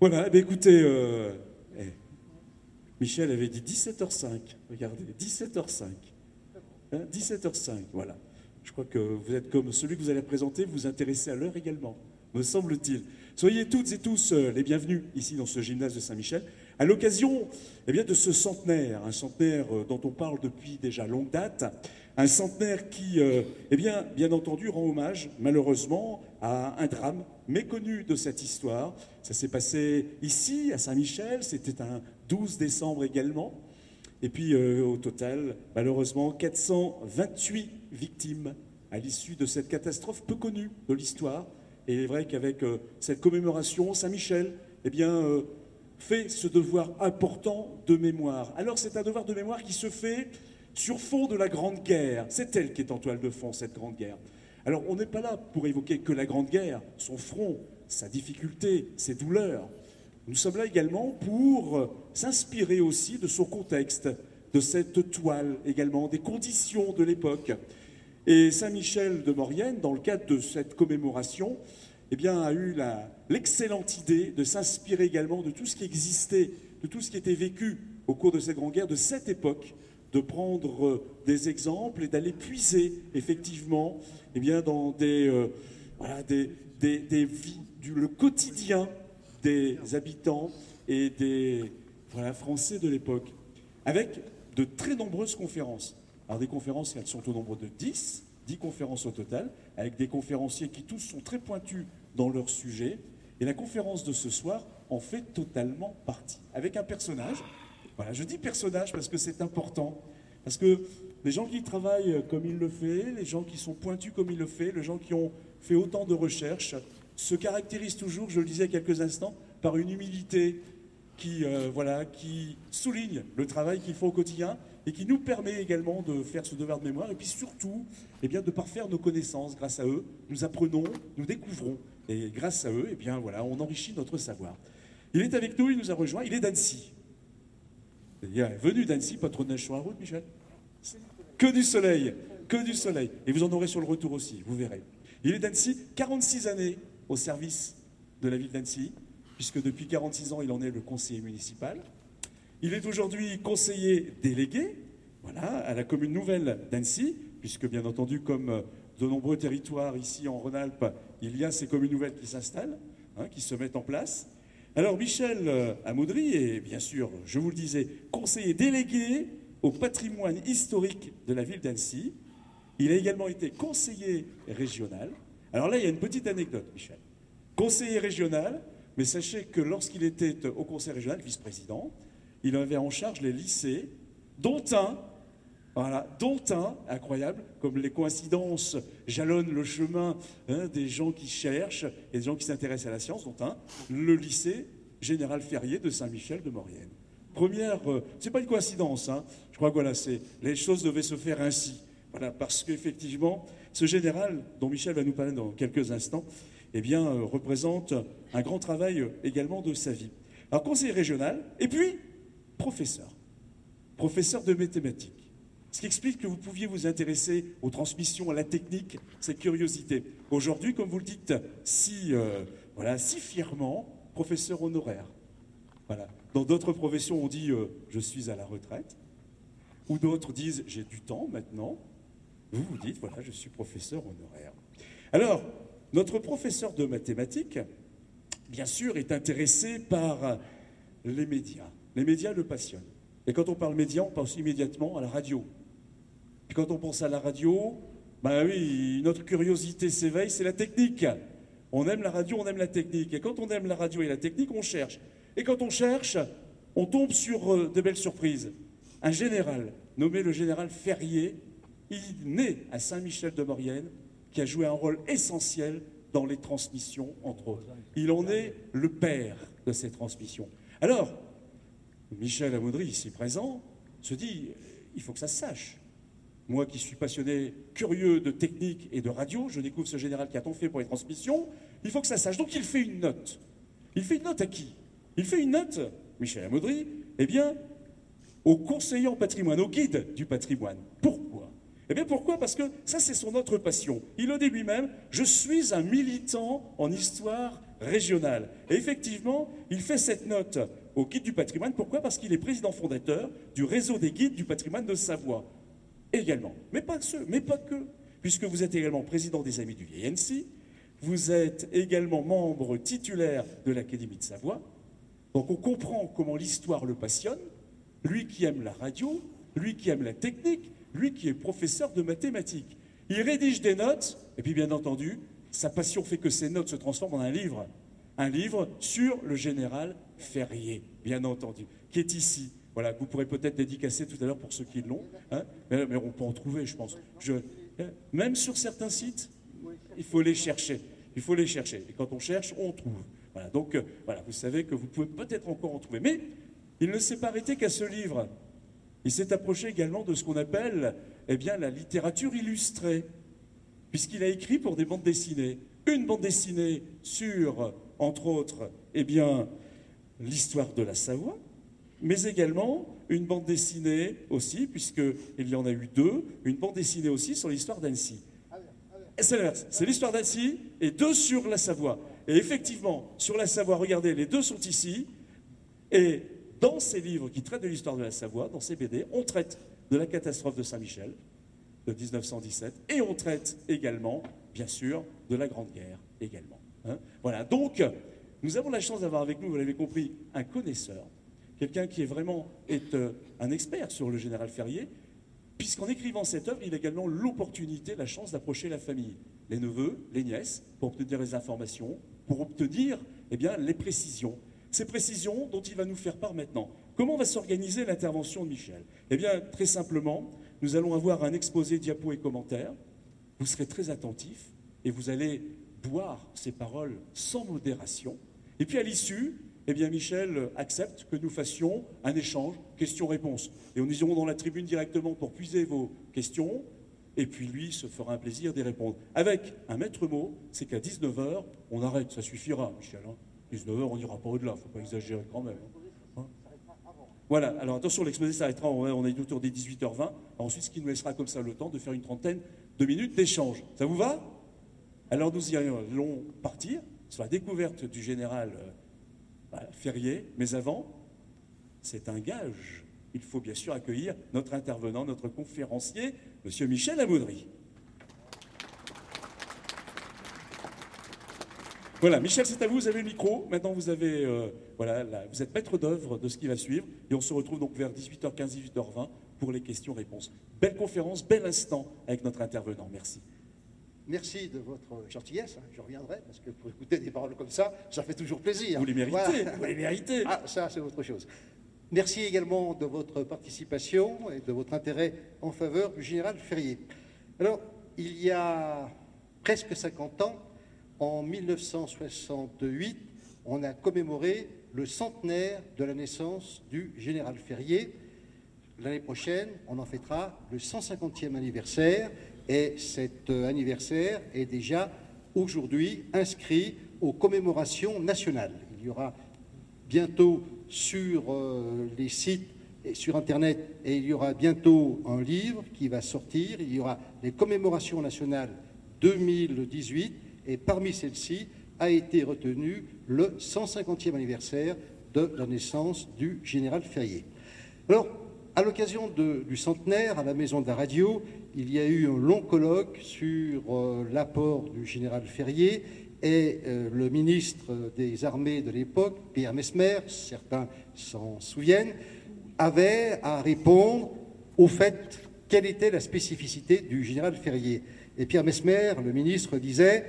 Voilà, eh écoutez, euh, eh, Michel avait dit 17h05. Regardez, 17h05. Hein, 17h05, voilà. Je crois que vous êtes comme celui que vous allez présenter, vous vous intéressez à l'heure également, me semble-t-il. Soyez toutes et tous euh, les bienvenus ici dans ce gymnase de Saint-Michel, à l'occasion eh bien, de ce centenaire, un centenaire euh, dont on parle depuis déjà longue date, un centenaire qui, eh bien, bien entendu, rend hommage, malheureusement, à un drame méconnu de cette histoire. Ça s'est passé ici, à Saint-Michel, c'était un 12 décembre également. Et puis, euh, au total, malheureusement, 428 victimes à l'issue de cette catastrophe peu connue de l'histoire. Et il est vrai qu'avec euh, cette commémoration, Saint-Michel, eh bien, euh, fait ce devoir important de mémoire. Alors, c'est un devoir de mémoire qui se fait sur fond de la Grande Guerre. C'est elle qui est en toile de fond, cette Grande Guerre. Alors, on n'est pas là pour évoquer que la Grande Guerre, son front, sa difficulté, ses douleurs. Nous sommes là également pour s'inspirer aussi de son contexte, de cette toile également, des conditions de l'époque. Et Saint-Michel de Maurienne, dans le cadre de cette commémoration, eh bien, a eu l'excellente idée de s'inspirer également de tout ce qui existait, de tout ce qui était vécu au cours de cette grande guerre, de cette époque, de prendre euh, des exemples et d'aller puiser effectivement eh bien, dans des, euh, voilà, des, des- des vies, du, le quotidien des habitants et des voilà, Français de l'époque, avec de très nombreuses conférences. Alors des conférences, elles sont au nombre de 10, 10 conférences au total, avec des conférenciers qui tous sont très pointus dans leur sujet. Et la conférence de ce soir en fait totalement partie, avec un personnage. Voilà, je dis personnage parce que c'est important, parce que les gens qui travaillent comme il le fait, les gens qui sont pointus comme il le fait, les gens qui ont fait autant de recherches, se caractérisent toujours, je le disais il quelques instants, par une humilité qui, euh, voilà, qui souligne le travail qu'ils font au quotidien et qui nous permet également de faire ce devoir de mémoire et puis surtout eh bien, de parfaire nos connaissances. Grâce à eux, nous apprenons, nous découvrons et grâce à eux, eh bien, voilà, on enrichit notre savoir. Il est avec nous, il nous a rejoint, il est d'Annecy. Venu d'Annecy, pas trop de neige sur la route, Michel Que du soleil, que du soleil. Et vous en aurez sur le retour aussi, vous verrez. Il est d'Annecy, 46 années au service de la ville d'Annecy, puisque depuis 46 ans, il en est le conseiller municipal. Il est aujourd'hui conseiller délégué voilà, à la commune nouvelle d'Annecy, puisque bien entendu, comme de nombreux territoires ici en Rhône-Alpes, il y a ces communes nouvelles qui s'installent, hein, qui se mettent en place. Alors Michel euh, Amoudry est bien sûr, je vous le disais, conseiller délégué au patrimoine historique de la ville d'Annecy. Il a également été conseiller régional. Alors là, il y a une petite anecdote, Michel. Conseiller régional, mais sachez que lorsqu'il était au conseil régional, vice-président, il avait en charge les lycées, dont un, voilà, dont un, incroyable, comme les coïncidences jalonnent le chemin hein, des gens qui cherchent et des gens qui s'intéressent à la science, dont un, le lycée Général Ferrier de Saint-Michel de Maurienne. Première, euh, c'est pas une coïncidence, hein, je crois que c'est, les choses devaient se faire ainsi. Voilà, parce qu'effectivement, ce général, dont Michel va nous parler dans quelques instants, eh bien, euh, représente un grand travail euh, également de sa vie. Alors, conseiller régional, et puis professeur, professeur de mathématiques. Ce qui explique que vous pouviez vous intéresser aux transmissions, à la technique, cette curiosité. Aujourd'hui, comme vous le dites si, euh, voilà, si fièrement, professeur honoraire. Voilà. Dans d'autres professions, on dit euh, je suis à la retraite, ou d'autres disent j'ai du temps maintenant. Vous vous dites voilà, je suis professeur honoraire. Alors, notre professeur de mathématiques, bien sûr, est intéressé par les médias. Les médias le passionnent. Et quand on parle médias, on pense immédiatement à la radio. Quand on pense à la radio, ben oui, notre curiosité s'éveille, c'est la technique. On aime la radio, on aime la technique. Et quand on aime la radio et la technique, on cherche. Et quand on cherche, on tombe sur euh, de belles surprises. Un général, nommé le général Ferrier, il naît à Saint-Michel-de-Maurienne, qui a joué un rôle essentiel dans les transmissions, entre autres. Il en est le père de ces transmissions. Alors, Michel Amoudry, ici présent, se dit, il faut que ça se sache. Moi qui suis passionné, curieux de technique et de radio, je découvre ce général qui a tant fait pour les transmissions, il faut que ça sache. Donc il fait une note. Il fait une note à qui? Il fait une note, Michel Amoudry, eh bien, au conseiller en patrimoine, au guide du patrimoine. Pourquoi? Eh bien pourquoi? Parce que ça c'est son autre passion. Il le dit lui-même, je suis un militant en histoire régional. Et effectivement, il fait cette note au guide du patrimoine. Pourquoi? Parce qu'il est président fondateur du réseau des guides du patrimoine de Savoie. Également. Mais pas que mais pas que. Puisque vous êtes également président des Amis du Vieil vous êtes également membre titulaire de l'Académie de Savoie. Donc on comprend comment l'histoire le passionne. Lui qui aime la radio, lui qui aime la technique, lui qui est professeur de mathématiques. Il rédige des notes, et puis bien entendu, sa passion fait que ces notes se transforment en un livre. Un livre sur le général Ferrier, bien entendu, qui est ici. Voilà, vous pourrez peut-être dédicacer tout à l'heure pour ceux qui l'ont. Hein. mais, on peut en trouver, je pense. Hein, même sur certains sites, il faut les chercher. Il faut les chercher. Et quand on cherche, on trouve. Voilà, donc, euh, voilà, vous savez que vous pouvez peut-être encore en trouver. Mais il ne s'est pas arrêté qu'à ce livre. Il s'est approché également de ce qu'on appelle eh bien, la littérature illustrée, puisqu'il a écrit pour des bandes dessinées. Une bande dessinée sur, entre autres, eh bien, l'histoire de la Savoie, mais également une bande dessinée aussi, puisqu'il y en a eu deux, une bande dessinée aussi sur l'histoire d'Annecy. C'est l'inverse, c'est l'histoire d'Annecy et deux sur la Savoie. Et effectivement, sur la Savoie, regardez, les deux sont ici, et dans ces livres qui traitent de l'histoire de la Savoie, dans ces BD, on traite de la catastrophe de Saint-Michel de 1917 et on traite également, bien sûr, de la Grande Guerre également. Hein. voilà, donc nous avons la chance d'avoir avec nous, vous l'avez compris, un connaisseur, quelqu'un qui est vraiment euh, un expert sur le général Ferrier, puisqu'en écrivant cette œuvre, il a également l'opportunité, la chance d'approcher la famille, les neveux, les nièces, pour obtenir les informations, pour obtenir eh bien, les précisions ces précisions dont il va nous faire part maintenant. Comment va s'organiser l'intervention de Michel? Eh bien, très simplement, nous allons avoir un exposé diapo et commentaires. Vous serez très attentifs et vous allez boire ces paroles sans modération. Et puis à l'issue, eh bien, Michel accepte que nous fassions un échange questions-réponses. Et nous irons dans la tribune directement pour puiser vos questions. Et puis lui se fera un plaisir d'y répondre. Avec un maître mot, c'est qu'à 19h, on arrête, ça suffira, Michel. Hein. 19h, on n'ira pas au-delà, il ne faut pas exagérer quand même. Hein. voilà, alors attention, l'exposé s'arrêtera, on est autour des 18h20. Ensuite, ce qui nous laissera comme ça le temps de faire une trentaine de minutes d'échange. Ça vous va? Alors nous allons partir sur la découverte du général bah, Ferrier, mais avant, c'est un gage. Il faut bien sûr accueillir notre intervenant, notre conférencier, M. Michel Amoudry. Voilà, Michel, c'est à vous, vous avez le micro. Maintenant, vous, avez, euh, voilà, vous êtes maître d'œuvre de ce qui va suivre. Et on se retrouve donc vers 18h15, 18h20 pour les questions-réponses. Belle conférence, bel instant avec notre intervenant. Merci. Merci de votre gentillesse. Hein. Je reviendrai parce que pour écouter des paroles comme ça, ça fait toujours plaisir. Vous les méritez. Vous les méritez. Ah, ça, c'est autre chose. Merci également de votre participation et de votre intérêt en faveur du général Ferrier. Alors, il y a presque 50 ans, en 1968, on a commémoré le centenaire de la naissance du général Ferrier. L'année prochaine, on en fêtera le 150e anniversaire et cet euh, anniversaire est déjà aujourd'hui inscrit aux commémorations nationales. Il y aura bientôt sur euh, les sites et sur Internet et il y aura bientôt un livre qui va sortir. Il y aura les commémorations nationales 2018 et parmi celles-ci a été retenu le 150e anniversaire de la naissance du général Ferrier. Alors, à l'occasion du centenaire, à la Maison de la Radio, il y a eu un long colloque sur euh, l'apport du général Ferrier et euh, le ministre des Armées de l'époque, Pierre Mesmer, certains s'en souviennent, avait à répondre au fait quelle était la spécificité du général Ferrier. Et Pierre Mesmer, le ministre, disait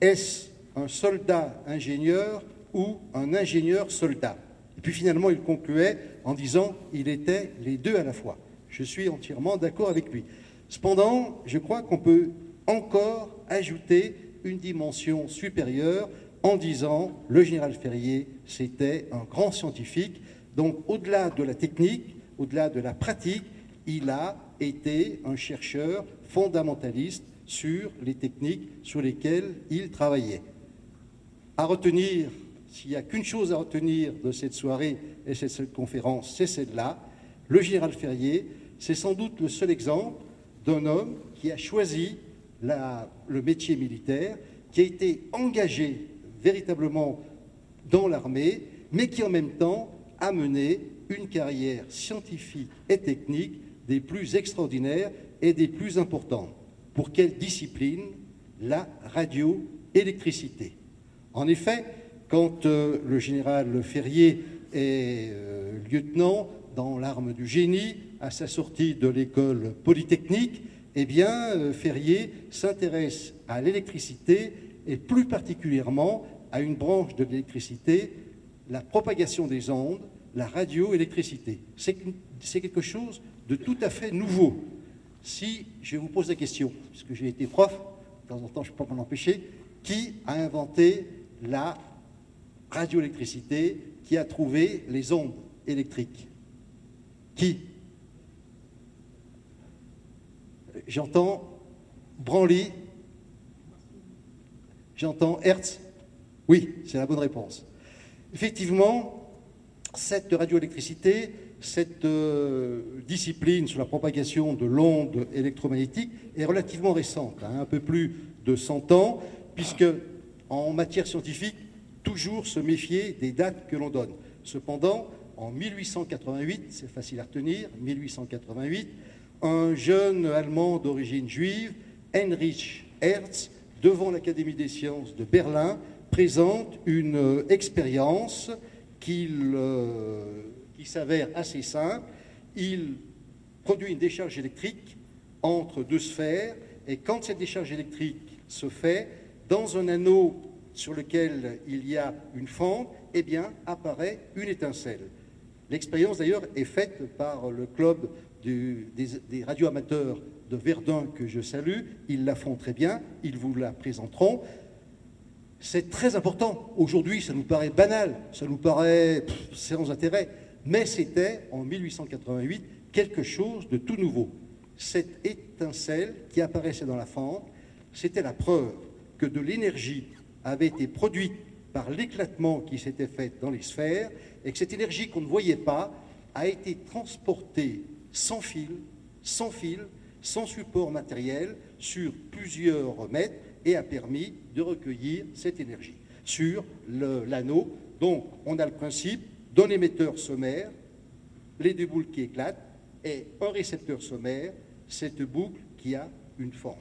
est-ce un soldat ingénieur ou un ingénieur soldat? Puis finalement, il concluait en disant il était les deux à la fois. Je suis entièrement d'accord avec lui. Cependant, je crois qu'on peut encore ajouter une dimension supérieure en disant le général Ferrier, c'était un grand scientifique. Donc au-delà de la technique, au-delà de la pratique, il a été un chercheur fondamentaliste sur les techniques sur lesquelles il travaillait. À retenir, s'il n'y a qu'une chose à retenir de cette soirée et de cette conférence, c'est celle-là. Le général Ferrier, c'est sans doute le seul exemple d'un homme qui a choisi le métier militaire, qui a été engagé véritablement dans l'armée, mais qui en même temps a mené une carrière scientifique et technique des plus extraordinaires et des plus importantes. Pour quelle discipline? La radioélectricité. En effet, quand euh, le général Ferrier est euh, lieutenant dans l'arme du génie à sa sortie de l'école polytechnique, eh bien, euh, Ferrier s'intéresse à l'électricité et plus particulièrement à une branche de l'électricité, la propagation des ondes, la radioélectricité. C'est quelque chose de tout à fait nouveau. Si je vous pose la question, puisque j'ai été prof, de temps en temps je ne peux pas m'en empêcher, qui a inventé la radioélectricité, qui a trouvé les ondes électriques Qui? J'entends Branly, j'entends Hertz. Oui, c'est la bonne réponse. Effectivement, cette radioélectricité, cette euh, discipline sur la propagation de l'onde électromagnétique est relativement récente, hein, un peu plus de 100 ans, puisque en matière scientifique, toujours se méfier des dates que l'on donne. Cependant, en 1888, c'est facile à retenir, 1888, un jeune Allemand d'origine juive, Heinrich Hertz, devant l'Académie des sciences de Berlin, présente une expérience euh, qui s'avère assez simple. Il produit une décharge électrique entre deux sphères, et quand cette décharge électrique se fait, dans un anneau sur lequel il y a une fente, eh bien, apparaît une étincelle. L'expérience, d'ailleurs, est faite par le club des, des radioamateurs de Verdun que je salue. Ils la font très bien, ils vous la présenteront. C'est très important. Aujourd'hui, ça nous paraît banal, ça nous paraît sans intérêt, mais c'était en 1888 quelque chose de tout nouveau. Cette étincelle qui apparaissait dans la fente, c'était la preuve que de l'énergie avait été produite par l'éclatement qui s'était fait dans les sphères et que cette énergie qu'on ne voyait pas a été transportée sans fil, sans fil, sans support matériel sur plusieurs mètres et a permis de recueillir cette énergie sur l'anneau. Donc on a le principe d'un émetteur sommaire, les deux boules qui éclatent, et un récepteur sommaire, cette boucle qui a une forme.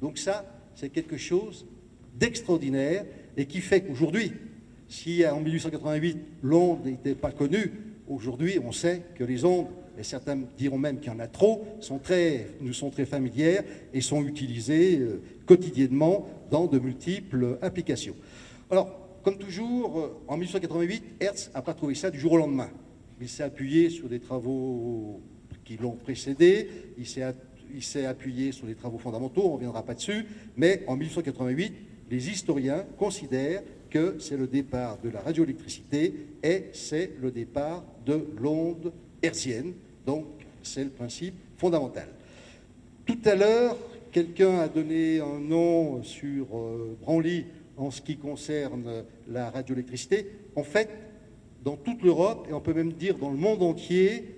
Donc ça, c'est quelque chose d'extraordinaire et qui fait qu'aujourd'hui, si en 1888 l'onde n'était pas connue, aujourd'hui on sait que les ondes, et certains diront même qu'il y en a trop, sont très, nous sont très familières et sont utilisées euh, quotidiennement dans de multiples applications. Alors, comme toujours, euh, en 1888, Hertz n'a pas trouvé ça du jour au lendemain. Il s'est appuyé sur des travaux qui l'ont précédé, il s'est appuyé sur des travaux fondamentaux, on ne reviendra pas dessus, mais en 1888, les historiens considèrent que c'est le départ de la radioélectricité et c'est le départ de l'onde hertzienne. Donc, c'est le principe fondamental. Tout à l'heure, quelqu'un a donné un nom sur euh, Branly en ce qui concerne la radioélectricité. En fait, dans toute l'Europe, et on peut même dire dans le monde entier,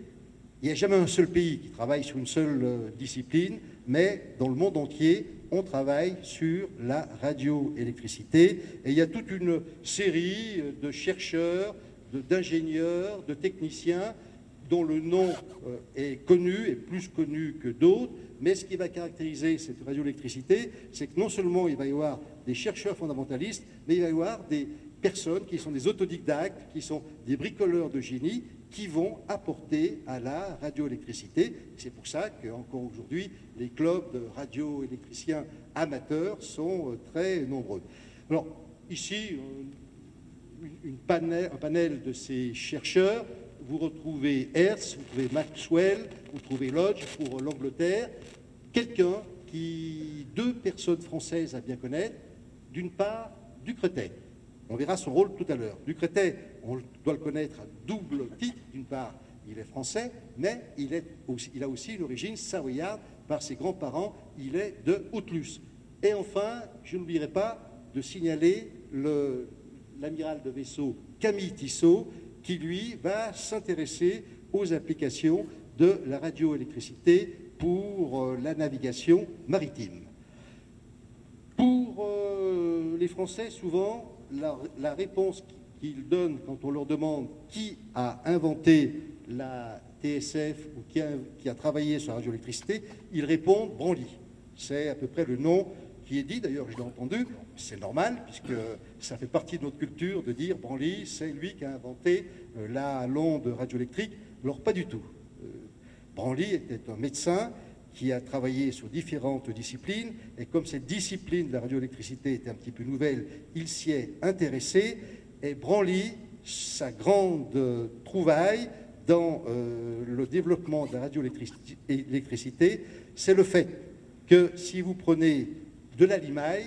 il n'y a jamais un seul pays qui travaille sur une seule euh, discipline, mais dans le monde entier, on travaille sur la radioélectricité. Et il y a toute une série de chercheurs, d'ingénieurs, de, techniciens dont le nom euh, est connu et plus connu que d'autres. Mais ce qui va caractériser cette radioélectricité, c'est que non seulement il va y avoir des chercheurs fondamentalistes, mais il va y avoir des personnes qui sont des autodidactes, qui sont des bricoleurs de génie, qui vont apporter à la radioélectricité. C'est pour ça qu'encore aujourd'hui, les clubs de radioélectriciens amateurs sont euh, très nombreux. Alors, ici, un panel de ces chercheurs. Vous retrouvez Hertz, vous trouvez Maxwell, vous trouvez Lodge pour l'Angleterre. Quelqu'un qui, deux personnes françaises à bien connaître, d'une part, Ducretet, on verra son rôle tout à l'heure. Ducretet, on doit le connaître à double titre. D'une part, il est français, mais il, a aussi une origine savoyarde par ses grands-parents. Il est de Haute-Luce. Et enfin, je n'oublierai pas de signaler l'amiral de vaisseau Camille Tissot, qui lui va s'intéresser aux applications de la radioélectricité pour euh, la navigation maritime. Pour euh, les Français, souvent, la, réponse qu'ils donnent quand on leur demande qui a inventé la TSF ou qui a, travaillé sur la radioélectricité, ils répondent Branly. C'est à peu près le nom qui est dit, d'ailleurs je l'ai entendu, c'est normal, puisque ça fait partie de notre culture de dire Branly, c'est lui qui a inventé euh, la l'onde radioélectrique. Alors pas du tout. Euh, Branly était un médecin qui a travaillé sur différentes disciplines, et comme cette discipline de la radioélectricité était un petit peu nouvelle, il s'y est intéressé, et Branly, sa grande trouvaille dans euh, le développement de la radioélectricité, c'est le fait que si vous prenez de la limaille,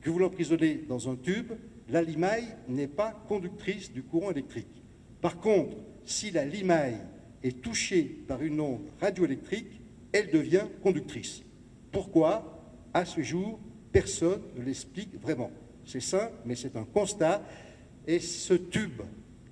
que vous l'emprisonnez dans un tube, la limaille n'est pas conductrice du courant électrique. Par contre, si la limaille est touchée par une onde radioélectrique, elle devient conductrice. Pourquoi? À ce jour, personne ne l'explique vraiment. C'est simple, mais c'est un constat. Et ce tube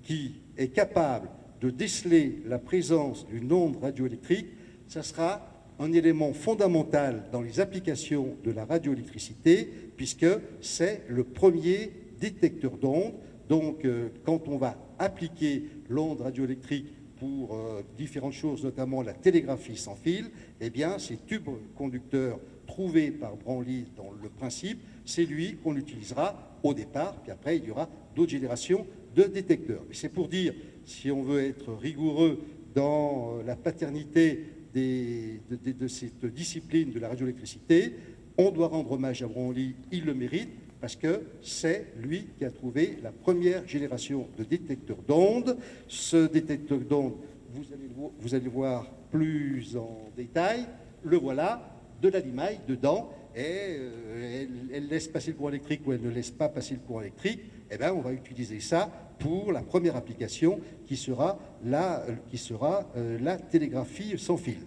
qui est capable de déceler la présence d'une onde radioélectrique, ça sera un élément fondamental dans les applications de la radioélectricité, puisque c'est le premier détecteur d'ondes. Donc, euh, quand on va appliquer l'onde radioélectrique pour euh, différentes choses, notamment la télégraphie sans fil, eh bien, ces tubes conducteurs trouvés par Branly dans le principe, c'est lui qu'on utilisera au départ, puis après, il y aura d'autres générations de détecteurs. C'est pour dire, si on veut être rigoureux dans euh, la paternité de, cette discipline de la radioélectricité. On doit rendre hommage à Branly, il le mérite, parce que c'est lui qui a trouvé la première génération de détecteurs d'ondes. Ce détecteur d'ondes, vous allez, vous allez voir plus en détail, le voilà, de la limaille dedans, et euh, elle, laisse passer le courant électrique ou elle ne laisse pas passer le courant électrique, eh bien, on va utiliser ça pour la première application qui sera la, euh, la télégraphie sans fil.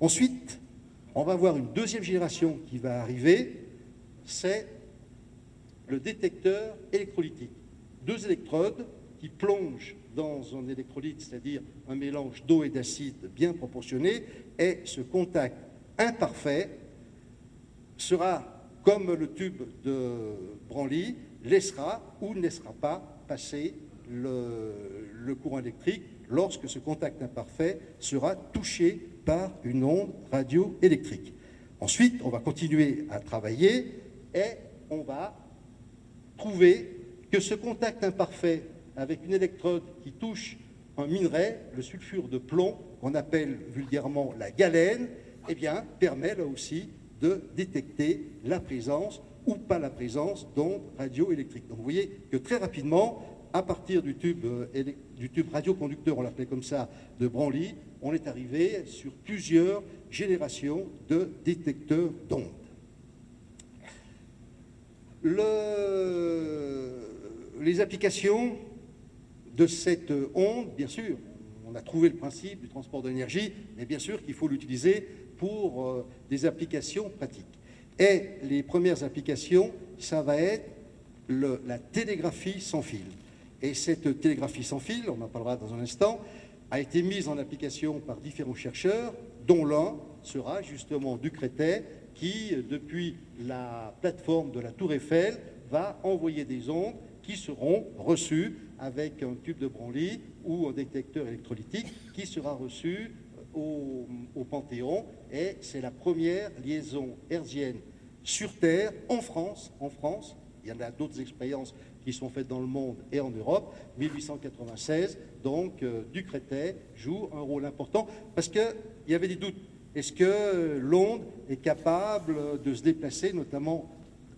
Ensuite, on va voir une deuxième génération qui va arriver, c'est le détecteur électrolytique. Deux électrodes qui plongent dans un électrolyte, c'est-à-dire un mélange d'eau et d'acide bien proportionné, et ce contact imparfait sera comme le tube de Branly, laissera ou ne laissera pas passer le, courant électrique lorsque ce contact imparfait sera touché par une onde radioélectrique. Ensuite, on va continuer à travailler et on va trouver que ce contact imparfait avec une électrode qui touche un minerai, le sulfure de plomb, qu'on appelle vulgairement la galène, eh bien, permet là aussi de détecter la présence ou pas la présence d'ondes radioélectriques. Donc vous voyez que très rapidement, à partir du tube, euh, du tube radioconducteur, on l'appelait comme ça, de Branly, on est arrivé sur plusieurs générations de détecteurs d'ondes. les applications de cette onde, bien sûr, on a trouvé le principe du transport d'énergie, mais bien sûr qu'il faut l'utiliser pour euh, des applications pratiques. Et les premières applications, ça va être la télégraphie sans fil. Et cette télégraphie sans fil, on en parlera dans un instant, a été mise en application par différents chercheurs, dont l'un sera justement Ducretet, qui, depuis la plateforme de la Tour Eiffel, va envoyer des ondes qui seront reçues avec un tube de Branly ou un détecteur électrolytique qui sera reçu au, Panthéon. Et c'est la première liaison hertzienne sur Terre, en France, en France, il y en a d'autres expériences qui sont faites dans le monde et en Europe. 1896, donc euh, Ducretet joue un rôle important parce qu'il y avait des doutes. Est-ce que l'onde est capable de se déplacer, notamment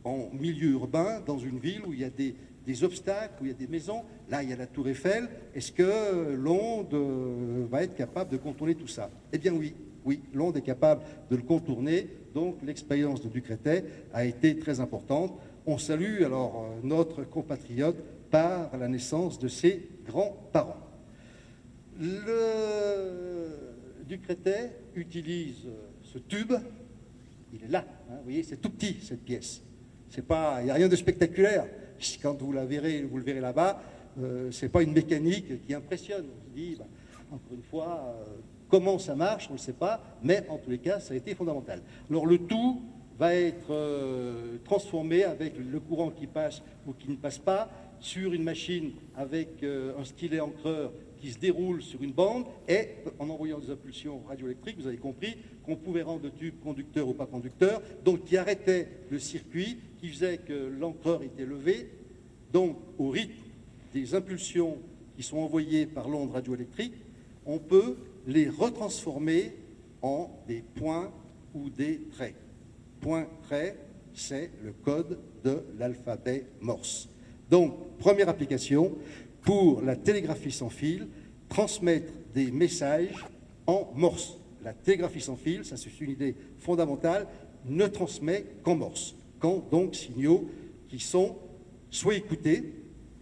en milieu urbain, dans une ville où il y a des, des obstacles, où il y a des maisons Là, il y a la tour Eiffel. Est-ce que l'onde euh, va être capable de contourner tout ça? Eh bien oui, oui, l'onde est capable de le contourner. Donc l'expérience de Ducretet a été très importante. On salue alors euh, notre compatriote par la naissance de ses grands-parents. Le Ducretet utilise euh, ce tube. Il est là, hein, vous voyez, c'est tout petit cette pièce. Il n'y a rien de spectaculaire. Quand vous la verrez, vous le verrez là-bas, euh, ce n'est pas une mécanique qui impressionne. On se dit, bah, encore une fois, comment ça marche, on ne le sait pas, mais en tous les cas, ça a été fondamental. Alors le tout va être euh, transformé avec le courant qui passe ou qui ne passe pas sur une machine avec euh, un stylet encreur qui se déroule sur une bande et en envoyant des impulsions radioélectriques, vous avez compris qu'on pouvait rendre le tube conducteur ou pas conducteur, donc qui arrêtait le circuit, qui faisait que l'encreur était levé, donc au rythme des impulsions qui sont envoyées par l'onde radioélectrique, on peut les retransformer en des points ou des traits. Point trait, c'est le code de l'alphabet Morse. Donc, première application, pour la télégraphie sans fil, transmettre des messages en Morse. La télégraphie sans fil, ça c'est une idée fondamentale, ne transmet qu'en Morse. Quand donc signaux qui sont soit écoutés,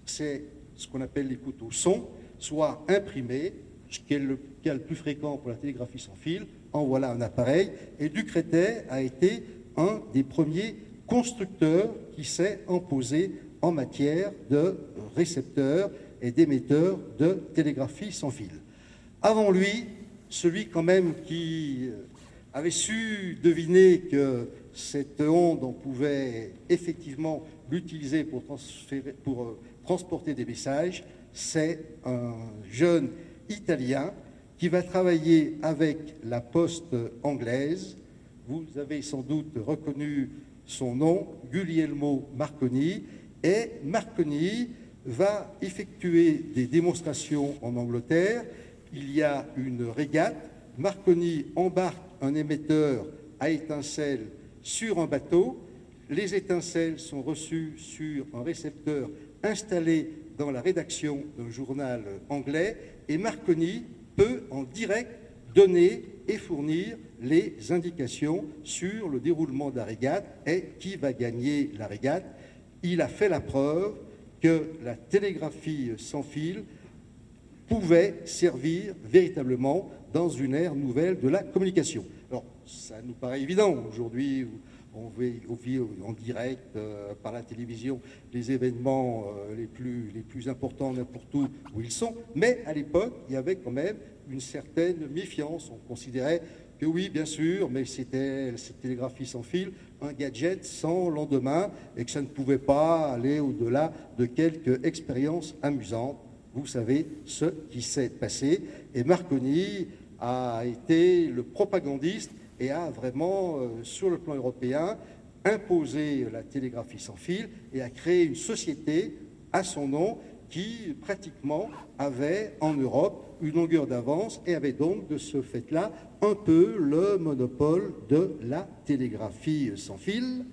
c'est ce qu'on appelle l'écoute au son, soit imprimés, ce qui est le cas le plus fréquent pour la télégraphie sans fil, en voilà un appareil. Et Ducretet a été un des premiers constructeurs qui s'est imposé en matière de récepteurs et d'émetteurs de télégraphie sans fil. Avant lui, celui quand même qui euh, avait su deviner que cette onde, on pouvait effectivement l'utiliser pour, pour euh, transporter des messages, c'est un jeune Italien qui va travailler avec la poste anglaise. Vous avez sans doute reconnu son nom, Guglielmo Marconi, et Marconi va effectuer des démonstrations en Angleterre. Il y a une régate. Marconi embarque un émetteur à étincelles sur un bateau. Les étincelles sont reçues sur un récepteur installé dans la rédaction d'un journal anglais et Marconi peut en direct donner et fournir les indications sur le déroulement de la régate et qui va gagner la régate. Il a fait la preuve que la télégraphie sans fil pouvait servir véritablement dans une ère nouvelle de la communication. Alors, ça nous paraît évident. Aujourd'hui, on vit, en direct euh, par la télévision les événements euh, les, plus, les plus importants n'importe où où ils sont. Mais à l'époque, il y avait quand même une certaine méfiance. On considérait que oui, bien sûr, mais c'était cette télégraphie sans fil, un gadget sans lendemain, et que ça ne pouvait pas aller au-delà de quelques expériences amusantes. Vous savez ce qui s'est passé. Et Marconi a été le propagandiste et a vraiment, euh, sur le plan européen, imposé la télégraphie sans fil et a créé une société à son nom qui pratiquement avait en Europe une longueur d'avance et avait donc de ce fait-là un peu le monopole de la télégraphie sans fil.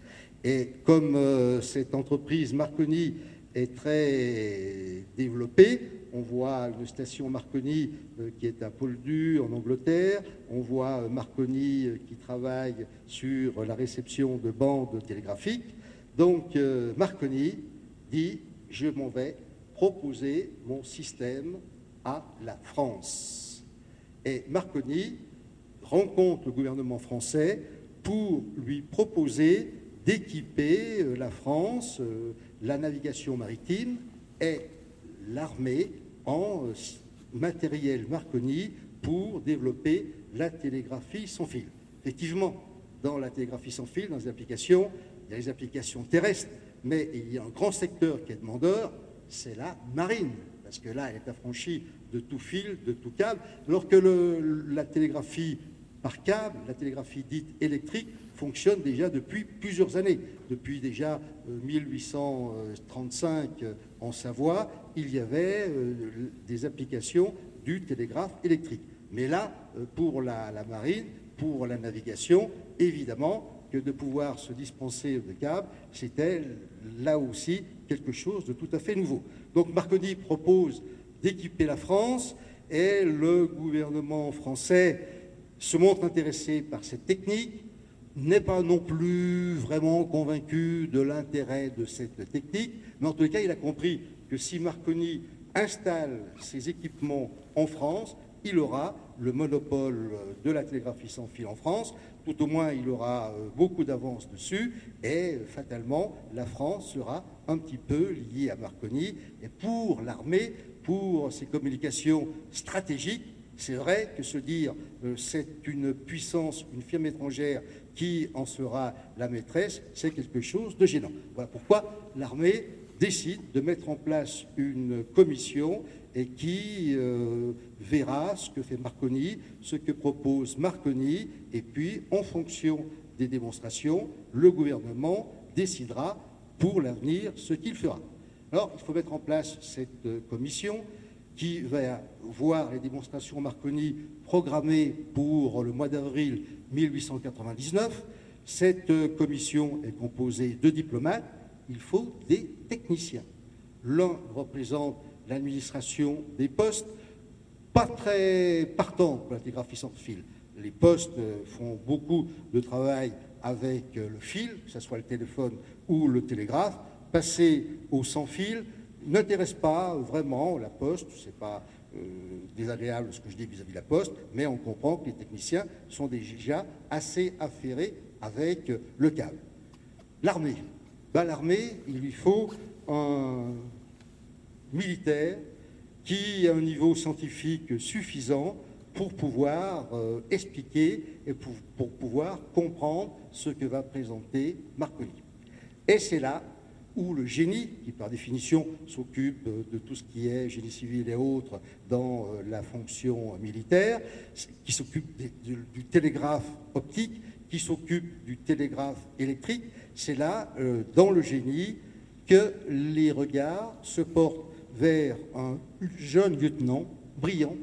Et comme euh, cette entreprise Marconi est très développée, on voit une station Marconi euh, qui est à Poldhu en Angleterre. On voit euh, Marconi qui travaille sur la réception de bandes télégraphiques. Donc Marconi dit je m'en vais proposer mon système à la France. Et Marconi rencontre le gouvernement français pour lui proposer d'équiper la France, la navigation maritime et l'armée en euh, matériel Marconi pour développer la télégraphie sans fil. Effectivement, dans la télégraphie sans fil, dans les applications, il y a les applications terrestres, mais il y a un grand secteur qui est demandeur, c'est la marine, parce que là, elle est affranchie de tout fil, de tout câble, alors que la télégraphie par câble, la télégraphie dite électrique, fonctionne déjà depuis plusieurs années. Depuis déjà 1835 euh, en Savoie, il y avait euh, des applications du télégraphe électrique. Mais là, euh, pour la, marine, pour la navigation, évidemment que de pouvoir se dispenser de câbles, c'était là aussi quelque chose de tout à fait nouveau. Donc Marconi propose d'équiper la France et le gouvernement français se montre intéressé par cette technique, n'est pas non plus vraiment convaincu de l'intérêt de cette technique, mais en tout cas, il a compris que si Marconi installe ses équipements en France, il aura le monopole de la télégraphie sans fil en France, tout au moins il aura euh, beaucoup d'avance dessus, et euh, fatalement, la France sera un petit peu liée à Marconi. Et pour l'armée, pour ses communications stratégiques, C'est vrai que se dire euh, c'est une puissance, une firme étrangère qui en sera la maîtresse, c'est quelque chose de gênant. Voilà pourquoi l'armée décide de mettre en place une commission et qui euh, verra ce que fait Marconi, ce que propose Marconi, et puis en fonction des démonstrations, le gouvernement décidera pour l'avenir ce qu'il fera. Alors, il faut mettre en place cette euh, commission qui va voir les démonstrations Marconi programmées pour le mois d'avril 1899. Cette euh, commission est composée de diplomates, il faut des techniciens. L'un représente l'administration des postes, pas très partant pour la télégraphie sans fil. Les postes euh, font beaucoup de travail avec euh, le fil, que ce soit le téléphone ou le télégraphe. Passer au sans fil n'intéresse pas vraiment la poste, c'est pas euh, désagréable ce que je dis vis-à-vis de la poste, mais on comprend que les techniciens sont déjà assez affairés avec le câble. L'armée. Ben, l'armée, il lui faut un militaire qui a un niveau scientifique suffisant pour pouvoir euh, expliquer et pour, pouvoir comprendre ce que va présenter Marconi. Et c'est là où le génie, qui par définition s'occupe de, tout ce qui est génie civil et autres dans euh, la fonction militaire, qui s'occupe du télégraphe optique, qui s'occupe du télégraphe électrique, c'est là, euh, dans le génie, que les regards se portent vers un jeune lieutenant brillant,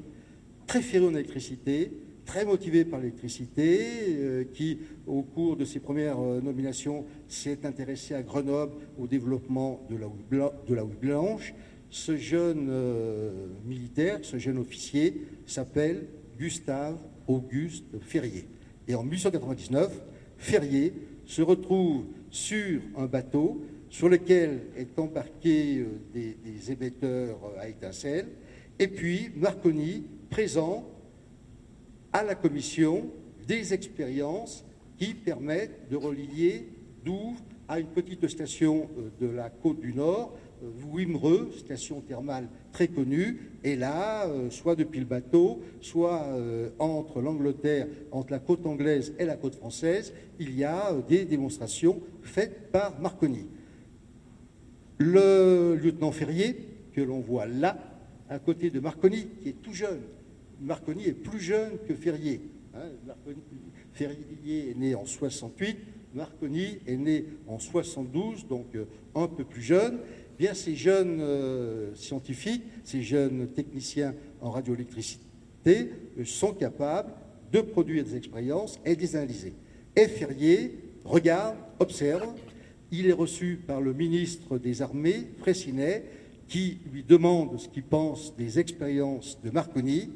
très ferré en électricité, très motivé par l'électricité, euh, qui, au cours de ses premières euh, nominations, s'est intéressé à Grenoble au développement de la houille, blanche. Ce jeune militaire, ce jeune officier, s'appelle Gustave Auguste Ferrier. Et en 1899, Ferrier se retrouve sur un bateau sur lequel est embarqué euh, des, émetteurs euh, à étincelles, et puis Marconi présente à la commission des expériences qui permettent de relier Douvres à une petite station euh, de la côte du Nord, Wimereux, station thermale très connue, et là, soit depuis le bateau, soit entre l'Angleterre, entre la côte anglaise et la côte française, il y a des démonstrations faites par Marconi. Le lieutenant Ferrier, que l'on voit là, à côté de Marconi, qui est tout jeune. Marconi est plus jeune que Ferrier. Hein. Ferrier est né en 68, Marconi est né en 72, donc euh, un peu plus jeune. Bien, ces jeunes euh, scientifiques, ces jeunes techniciens en radioélectricité euh, sont capables de produire des expériences et de les analyser. Et Ferrier regarde, observe, il est reçu par le ministre des Armées, Fraissinet, qui lui demande ce qu'il pense des expériences de Marconi.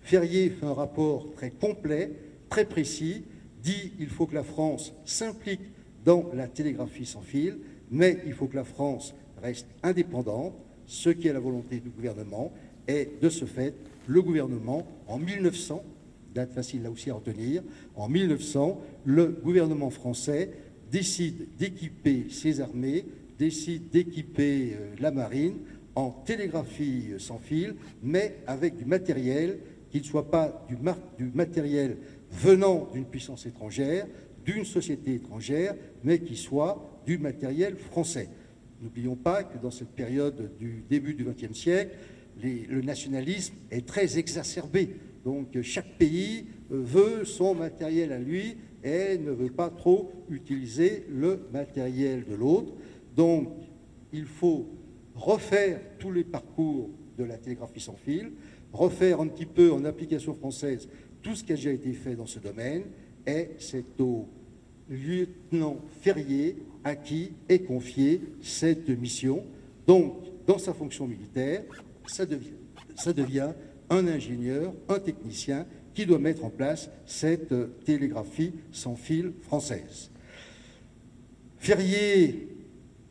Ferrier fait un rapport très complet, très précis, dit qu'il faut que la France s'implique dans la télégraphie sans fil, mais il faut que la France reste indépendante, ce qui est la volonté du gouvernement, et de ce fait, le gouvernement, en 1900, date facile là aussi à retenir, en 1900, le gouvernement français décide d'équiper ses armées, décide d'équiper euh, la marine en télégraphie euh, sans fil, mais avec du matériel qui ne soit pas du, du matériel venant d'une puissance étrangère, d'une société étrangère, mais qui soit du matériel français. N'oublions pas que dans cette période du début du XXe siècle, le nationalisme est très exacerbé. Donc chaque pays euh, veut son matériel à lui et ne veut pas trop utiliser le matériel de l'autre. Donc, il faut refaire tous les parcours de la télégraphie sans fil, refaire un petit peu en application française tout ce qui a déjà été fait dans ce domaine, et c'est au lieutenant Ferrier à qui est confiée cette mission. Donc, dans sa fonction militaire, ça devient, un ingénieur, un technicien qui doit mettre en place cette télégraphie sans fil française. Ferrier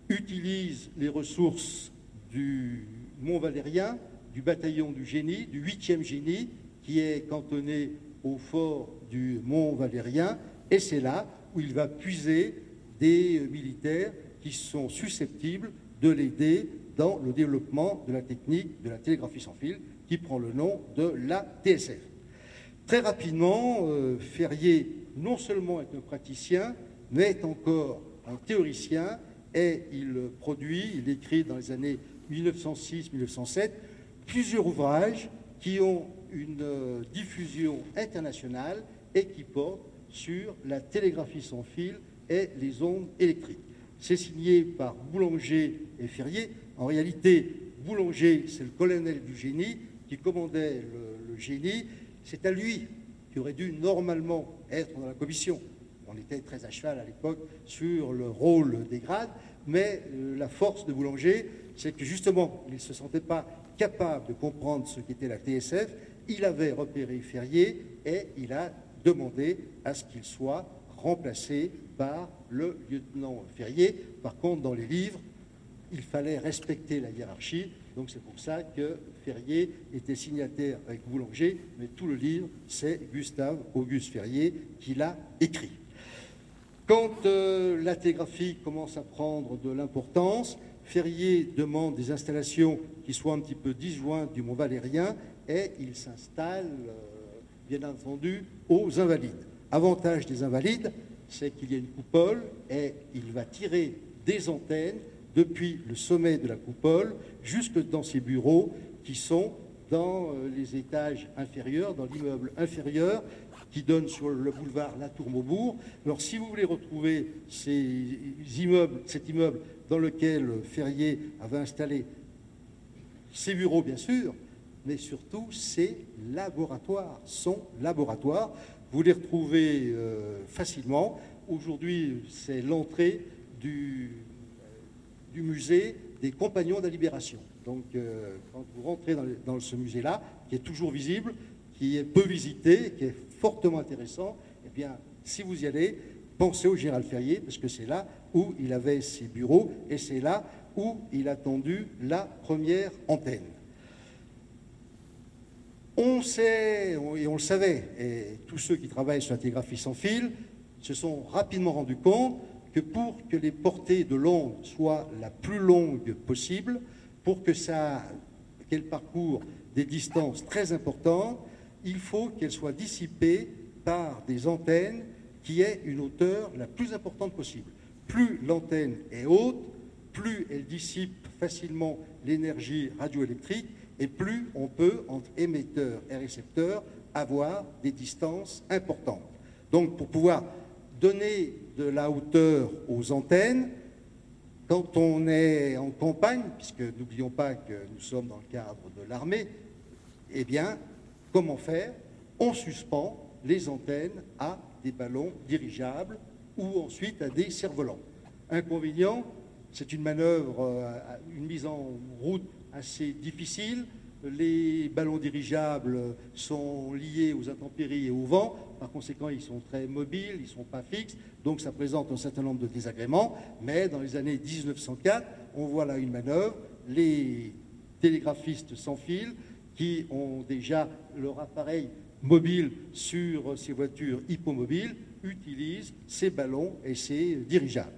utilise les ressources du Mont Valérien, du bataillon du génie, du 8e génie, qui est cantonné au fort du Mont Valérien, et c'est là où il va puiser des militaires qui sont susceptibles de l'aider dans le développement de la technique de la télégraphie sans fil, qui prend le nom de la TSF. Très rapidement, euh, Ferrier non seulement est un praticien, mais est encore un théoricien et il produit, il écrit dans les années 1906-1907 plusieurs ouvrages qui ont une euh, diffusion internationale et qui portent sur la télégraphie sans fil et les ondes électriques. C'est signé par Boulanger et Ferrier. En réalité, Boulanger, c'est le colonel du génie qui commandait le, génie. C'est à lui qui aurait dû normalement être dans la commission. On était très à cheval à l'époque sur le rôle des grades, mais euh, la force de Boulanger, c'est que justement, il ne se sentait pas capable de comprendre ce qu'était la TSF. Il avait repéré Ferrier et il a demandé à ce qu'il soit remplacé par le lieutenant Ferrier. Par contre, dans les livres, il fallait respecter la hiérarchie. Donc c'est pour ça que Ferrier était signataire avec Boulanger, mais tout le livre, c'est Gustave Auguste Ferrier qui l'a écrit. Quand euh, la télégraphie commence à prendre de l'importance, Ferrier demande des installations qui soient un petit peu disjointes du Mont Valérien et il s'installe, euh, bien entendu, aux Invalides. Avantage des Invalides, c'est qu'il y a une coupole et il va tirer des antennes depuis le sommet de la coupole jusque dans ses bureaux qui sont dans euh, les étages inférieurs, dans l'immeuble inférieur qui donne sur le boulevard La Tour Maubourg. Alors si vous voulez retrouver ces immeubles, cet immeuble dans lequel Ferrier avait installé ses bureaux bien sûr, mais surtout ses laboratoires, son laboratoire, vous les retrouvez euh, facilement. Aujourd'hui, c'est l'entrée du, musée des Compagnons de la Libération. Donc, euh, quand vous rentrez dans, ce musée-là, qui est toujours visible, qui est peu visité, qui est fortement intéressant, eh bien, si vous y allez, pensez au Gérald Ferrier, parce que c'est là où il avait ses bureaux et c'est là où il a tendu la première antenne. On sait, et on le savait, et tous ceux qui travaillent sur la télégraphie sans fil se sont rapidement rendus compte que pour que les portées de l'onde soient la plus longue possible, pour que ça, qu'elle parcourt des distances très importantes, il faut qu'elle soit dissipée par des antennes qui aient une hauteur la plus importante possible. Plus l'antenne est haute, plus elle dissipe facilement l'énergie radioélectrique et plus on peut, entre émetteur et récepteur, avoir des distances importantes. Donc pour pouvoir donner de la hauteur aux antennes, quand on est en campagne, puisque n'oublions pas que nous sommes dans le cadre de l'armée, eh bien, comment faire? On suspend les antennes à des ballons dirigeables ou ensuite à des cerfs-volants. Inconvénient, c'est une manœuvre, euh, une mise en route assez difficile. Les ballons dirigeables sont liés aux intempéries et au vent. Par conséquent, ils sont très mobiles, ils ne sont pas fixes. Donc, ça présente un certain nombre de désagréments. Mais dans les années 1904, on voit là une manœuvre. Les télégraphistes sans fil qui ont déjà leur appareil mobile sur ces voitures hippomobiles utilisent ces ballons et ces dirigeables.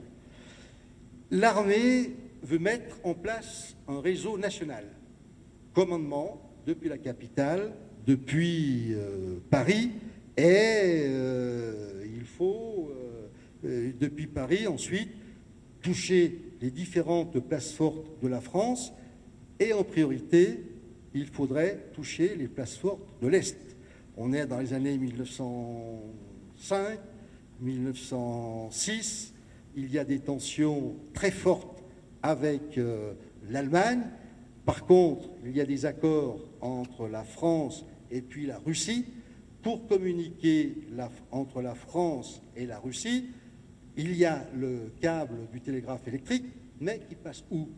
L'armée veut mettre en place un réseau national. Commandement depuis la capitale, depuis euh, Paris, et euh, il faut, euh, depuis Paris, ensuite, toucher les différentes places fortes de la France, et en priorité, il faudrait toucher les places fortes de l'Est. On est dans les années 1905, 1906, il y a des tensions très fortes avec euh, l'Allemagne. Par contre, il y a des accords entre la France et puis la Russie. Pour communiquer entre la France et la Russie, il y a le câble du télégraphe électrique, mais qui passe où?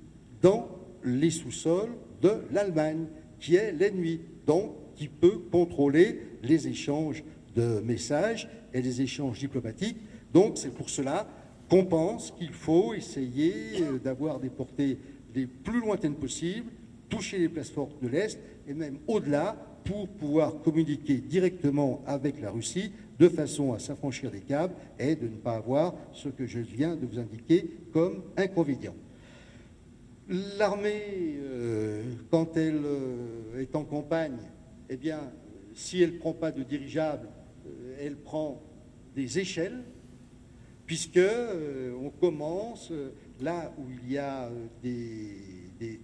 Dans les sous-sols de l'Allemagne, qui est l'ennemi, donc qui peut contrôler les échanges de messages et les échanges diplomatiques. Donc c'est pour cela qu'on pense qu'il faut essayer euh, d'avoir des portées les plus lointaines possibles, toucher les places fortes de l'Est et même au-delà pour pouvoir communiquer directement avec la Russie de façon à s'affranchir des câbles et de ne pas avoir ce que je viens de vous indiquer comme inconvénient. L'armée, euh, quand elle euh, est en campagne, eh bien, si elle ne prend pas de dirigeable, elle prend des échelles, puisque euh, on commence, euh, là où il y a des, des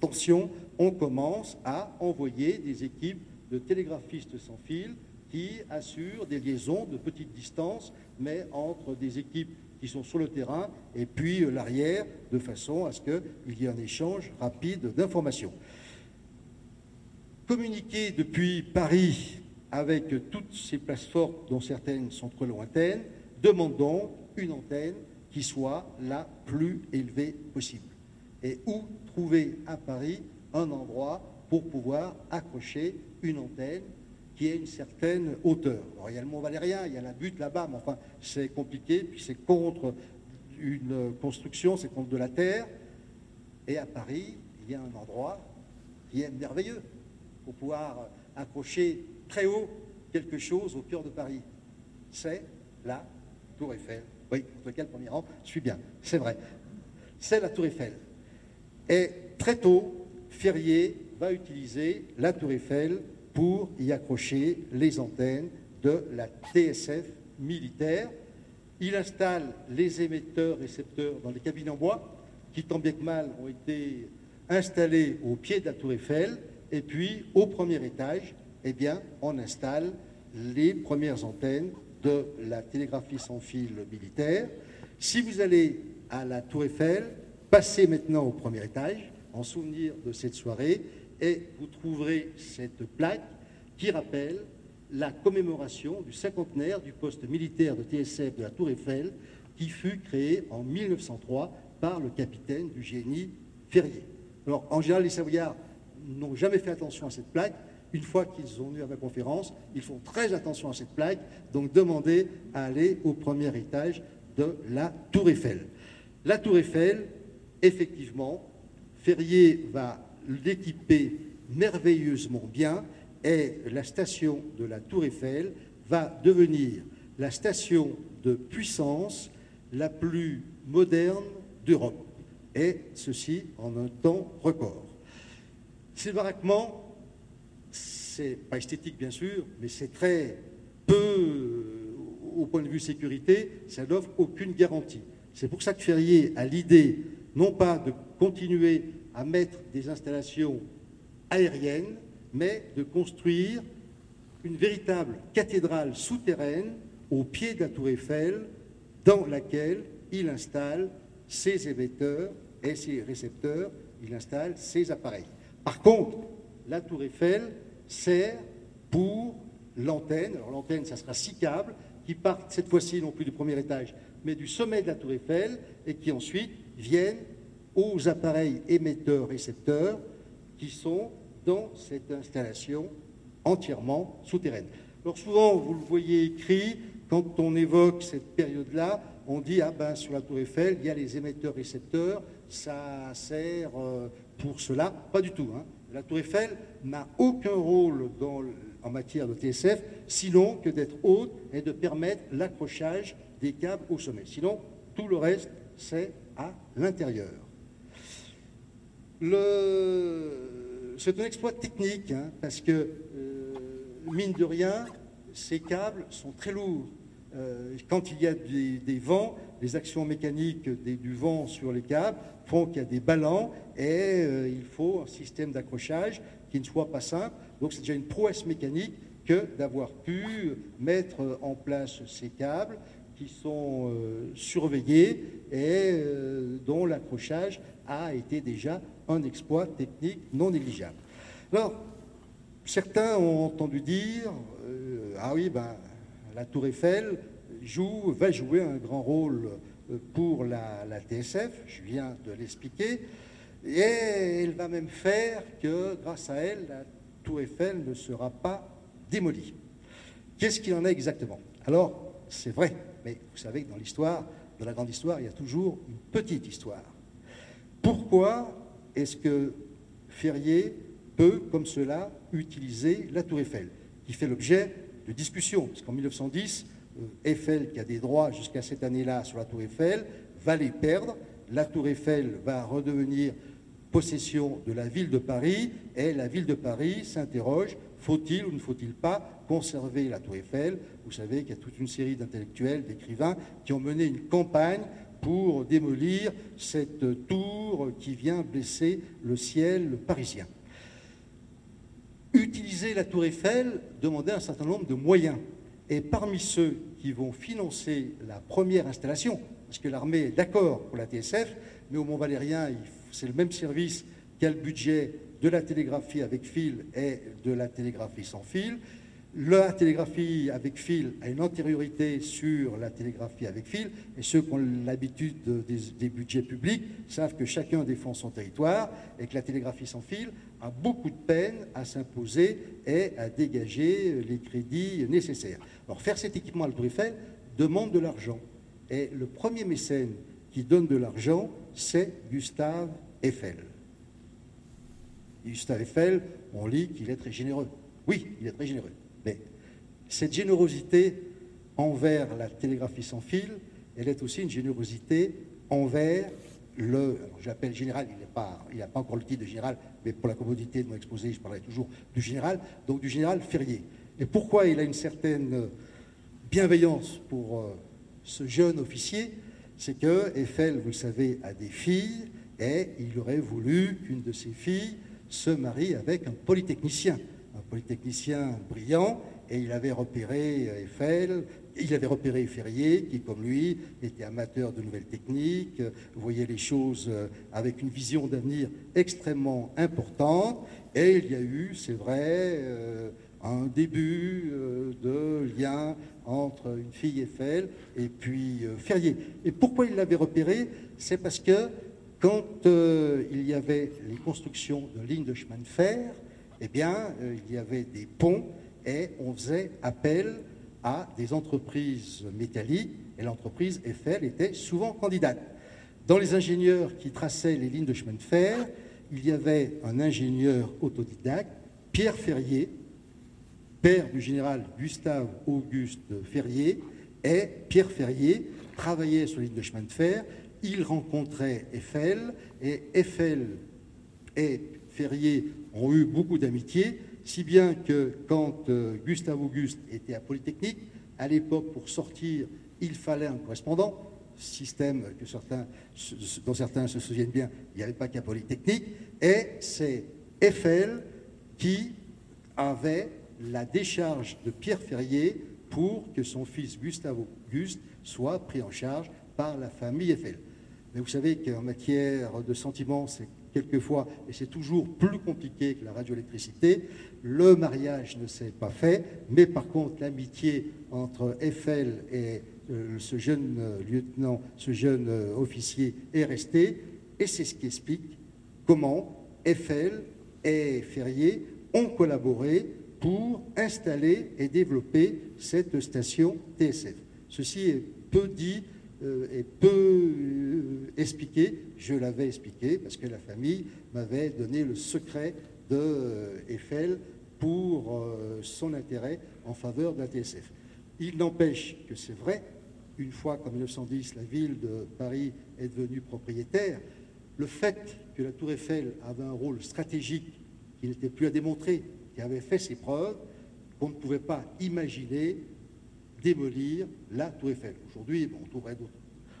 tensions, on commence à envoyer des équipes de télégraphistes sans fil qui assurent des liaisons de petite distance, mais entre des équipes qui sont sur le terrain et puis l'arrière, de façon à ce qu'il y ait un échange rapide d'informations. Communiquer depuis Paris avec toutes ces places fortes, dont certaines sont trop lointaines, demandons une antenne qui soit la plus élevée possible. Et où trouver à Paris un endroit pour pouvoir accrocher une antenne qui ait une certaine hauteur. Alors, il y a le Mont Valérien, il y a la butte là-bas, mais enfin, c'est compliqué, puis c'est contre une construction, c'est contre de la terre. Et à Paris, il y a un endroit qui est merveilleux pour pouvoir accrocher très haut quelque chose au cœur de Paris. C'est la Tour Eiffel. Oui, contre quel premier rang? Je suis bien, c'est vrai. C'est la Tour Eiffel. Et très tôt, Ferrier va utiliser la Tour Eiffel pour y accrocher les antennes de la TSF militaire. Il installe les émetteurs-récepteurs dans les cabines en bois, qui tant bien que mal ont été installés au pied de la tour Eiffel, et puis au premier étage, eh bien, on installe les premières antennes de la télégraphie sans fil militaire. Si vous allez à la tour Eiffel, passez maintenant au premier étage, en souvenir de cette soirée, et vous trouverez cette plaque qui rappelle la commémoration du cinquantenaire du poste militaire de TSF de la Tour Eiffel qui fut créé en 1903 par le capitaine du génie Ferrier. Alors, en général, les Savoyards n'ont jamais fait attention à cette plaque. Une fois qu'ils ont eu à ma conférence, ils font très attention à cette plaque, donc demandez à aller au premier étage de la Tour Eiffel. La Tour Eiffel, effectivement, Ferrier va l'équiper merveilleusement bien et la station de la Tour Eiffel va devenir la station de puissance la plus moderne d'Europe. Et ceci en un temps record. Ces c'est pas esthétique bien sûr, mais c'est très peu au point de vue sécurité, ça n'offre aucune garantie. C'est pour ça que Ferrier a l'idée non pas de continuer à mettre des installations aériennes, mais de construire une véritable cathédrale souterraine au pied de la tour Eiffel, dans laquelle il installe ses émetteurs et ses récepteurs, il installe ses appareils. Par contre, la tour Eiffel sert pour l'antenne. Alors l'antenne, ça sera six câbles qui partent cette fois-ci non plus du premier étage, mais du sommet de la tour Eiffel et qui ensuite viennent aux appareils émetteurs-récepteurs qui sont dans cette installation entièrement souterraine. Alors souvent, vous le voyez écrit, quand on évoque cette période-là, on dit, ah ben sur la tour Eiffel, il y a les émetteurs-récepteurs, ça sert euh, pour cela. Pas du tout. Hein. La tour Eiffel n'a aucun rôle en matière de TSF, sinon que d'être haute et de permettre l'accrochage des câbles au sommet. Sinon, tout le reste, c'est à l'intérieur. C'est un exploit technique, hein, parce que, euh, mine de rien, ces câbles sont très lourds. Euh, quand il y a des, vents, les actions mécaniques du vent sur les câbles font qu'il y a des ballons et euh, il faut un système d'accrochage qui ne soit pas simple. Donc c'est déjà une prouesse mécanique que d'avoir pu mettre en place ces câbles qui sont surveillés et dont l'accrochage a été déjà un exploit technique non négligeable. Alors, certains ont entendu dire, euh, ah oui, ben, la tour Eiffel joue, va jouer un grand rôle euh, pour la, TSF, je viens de l'expliquer, et elle va même faire que, grâce à elle, la tour Eiffel ne sera pas démolie. Qu'est-ce qu'il en est exactement? Alors, c'est vrai, mais vous savez que dans l'histoire, dans la grande histoire, il y a toujours une petite histoire. Pourquoi est-ce que Ferrier peut, comme cela, utiliser la tour Eiffel, qui fait l'objet de discussions, parce qu'en 1910, euh, Eiffel, qui a des droits jusqu'à cette année-là sur la tour Eiffel, va les perdre. La tour Eiffel va redevenir possession de la ville de Paris, et la ville de Paris s'interroge faut-il ou ne faut-il pas conserver la tour Eiffel? Vous savez qu'il y a toute une série d'intellectuels, d'écrivains qui ont mené une campagne pour démolir cette tour qui vient blesser le ciel parisien. Utiliser la tour Eiffel demandait un certain nombre de moyens. Et parmi ceux qui vont financer la première installation, parce que l'armée est d'accord pour la TSF, mais au Mont Valérien, c'est le même service qui a le budget de la télégraphie avec fil et de la télégraphie sans fil. La télégraphie avec fil a une antériorité sur la télégraphie avec fil, et ceux qui ont l'habitude des, budgets publics savent que chacun défend son territoire et que la télégraphie sans fil a beaucoup de peine à s'imposer et à dégager les crédits nécessaires. Alors faire cet équipement à Eiffel demande de l'argent, et le premier mécène qui donne de l'argent, c'est Gustave Eiffel. Gustave Eiffel, on lit qu'il est très généreux. Oui, il est très généreux. Cette générosité envers la télégraphie sans fil, elle est aussi une générosité envers le, j'appelle général, il n'a pas, encore le titre de général, mais pour la commodité de mon exposé, je parlerai toujours du général, donc du général Ferrier. Et pourquoi il a une certaine bienveillance pour euh, ce jeune officier? C'est que Eiffel, vous le savez, a des filles, et il aurait voulu qu'une de ses filles se marie avec un polytechnicien. Un polytechnicien brillant, et il avait repéré euh, Eiffel, il avait repéré Ferrier, qui, comme lui, était amateur de nouvelles techniques, voyait les choses euh, avec une vision d'avenir extrêmement importante. Et il y a eu, c'est vrai, euh, un début de lien entre une fille Eiffel et puis Ferrier. Et pourquoi il l'avait repéré? C'est parce que quand il y avait les constructions de lignes de chemin de fer, eh bien, euh, il y avait des ponts et on faisait appel à des entreprises métalliques et l'entreprise Eiffel était souvent candidate. Dans les ingénieurs qui traçaient les lignes de chemin de fer, il y avait un ingénieur autodidacte, Pierre Ferrier, père du général Gustave Auguste Ferrier, et Pierre Ferrier travaillait sur les lignes de chemin de fer, il rencontrait Eiffel, et Eiffel et Ferrier ont eu beaucoup d'amitié, si bien que quand euh, Gustave Auguste était à Polytechnique, à l'époque, pour sortir, il fallait un correspondant, système dont certains se souviennent bien, il n'y avait pas qu'à Polytechnique, et c'est Eiffel qui avait la décharge de Pierre Ferrier pour que son fils Gustave Auguste soit pris en charge par la famille Eiffel. Mais vous savez qu'en matière de sentiments, c'est quelquefois, et c'est toujours plus compliqué que la radioélectricité, le mariage ne s'est pas fait, mais par contre l'amitié entre Eiffel et euh, ce jeune euh, lieutenant, ce jeune euh, officier est restée, et c'est ce qui explique comment Eiffel et Ferrier ont collaboré pour installer et développer cette station TSF. Ceci est peu dit est peu euh, expliqué. Je l'avais expliqué parce que la famille m'avait donné le secret de euh, Eiffel pour son intérêt en faveur de la TSF. Il n'empêche que c'est vrai, une fois qu'en 1910 la ville de Paris est devenue propriétaire, le fait que la tour Eiffel avait un rôle stratégique qui n'était plus à démontrer, qui avait fait ses preuves, qu'on ne pouvait pas imaginer démolir la tour Eiffel. Aujourd'hui, on trouverait d'autres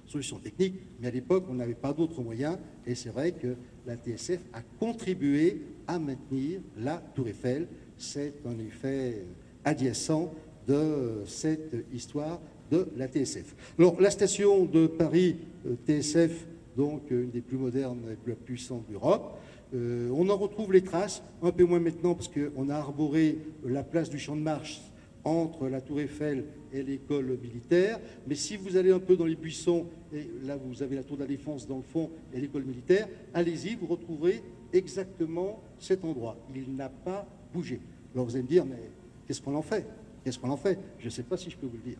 solutions techniques, mais à l'époque, on n'avait pas d'autres moyens, et c'est vrai que la TSF a contribué à maintenir la tour Eiffel. C'est un effet adjacent de cette histoire de la TSF. Alors, la station de Paris euh, TSF, donc une des plus modernes et plus puissantes d'Europe, euh, on en retrouve les traces, un peu moins maintenant parce qu'on a arboré la place du Champ de Mars entre la tour Eiffel et l'école militaire. Mais si vous allez un peu dans les buissons, et là vous avez la tour de la défense dans le fond et l'école militaire, allez-y, vous retrouverez exactement cet endroit. Il n'a pas bougé. Alors vous allez me dire, mais qu'est-ce qu'on en fait? Qu'est-ce qu'on en fait? Je ne sais pas si je peux vous le dire.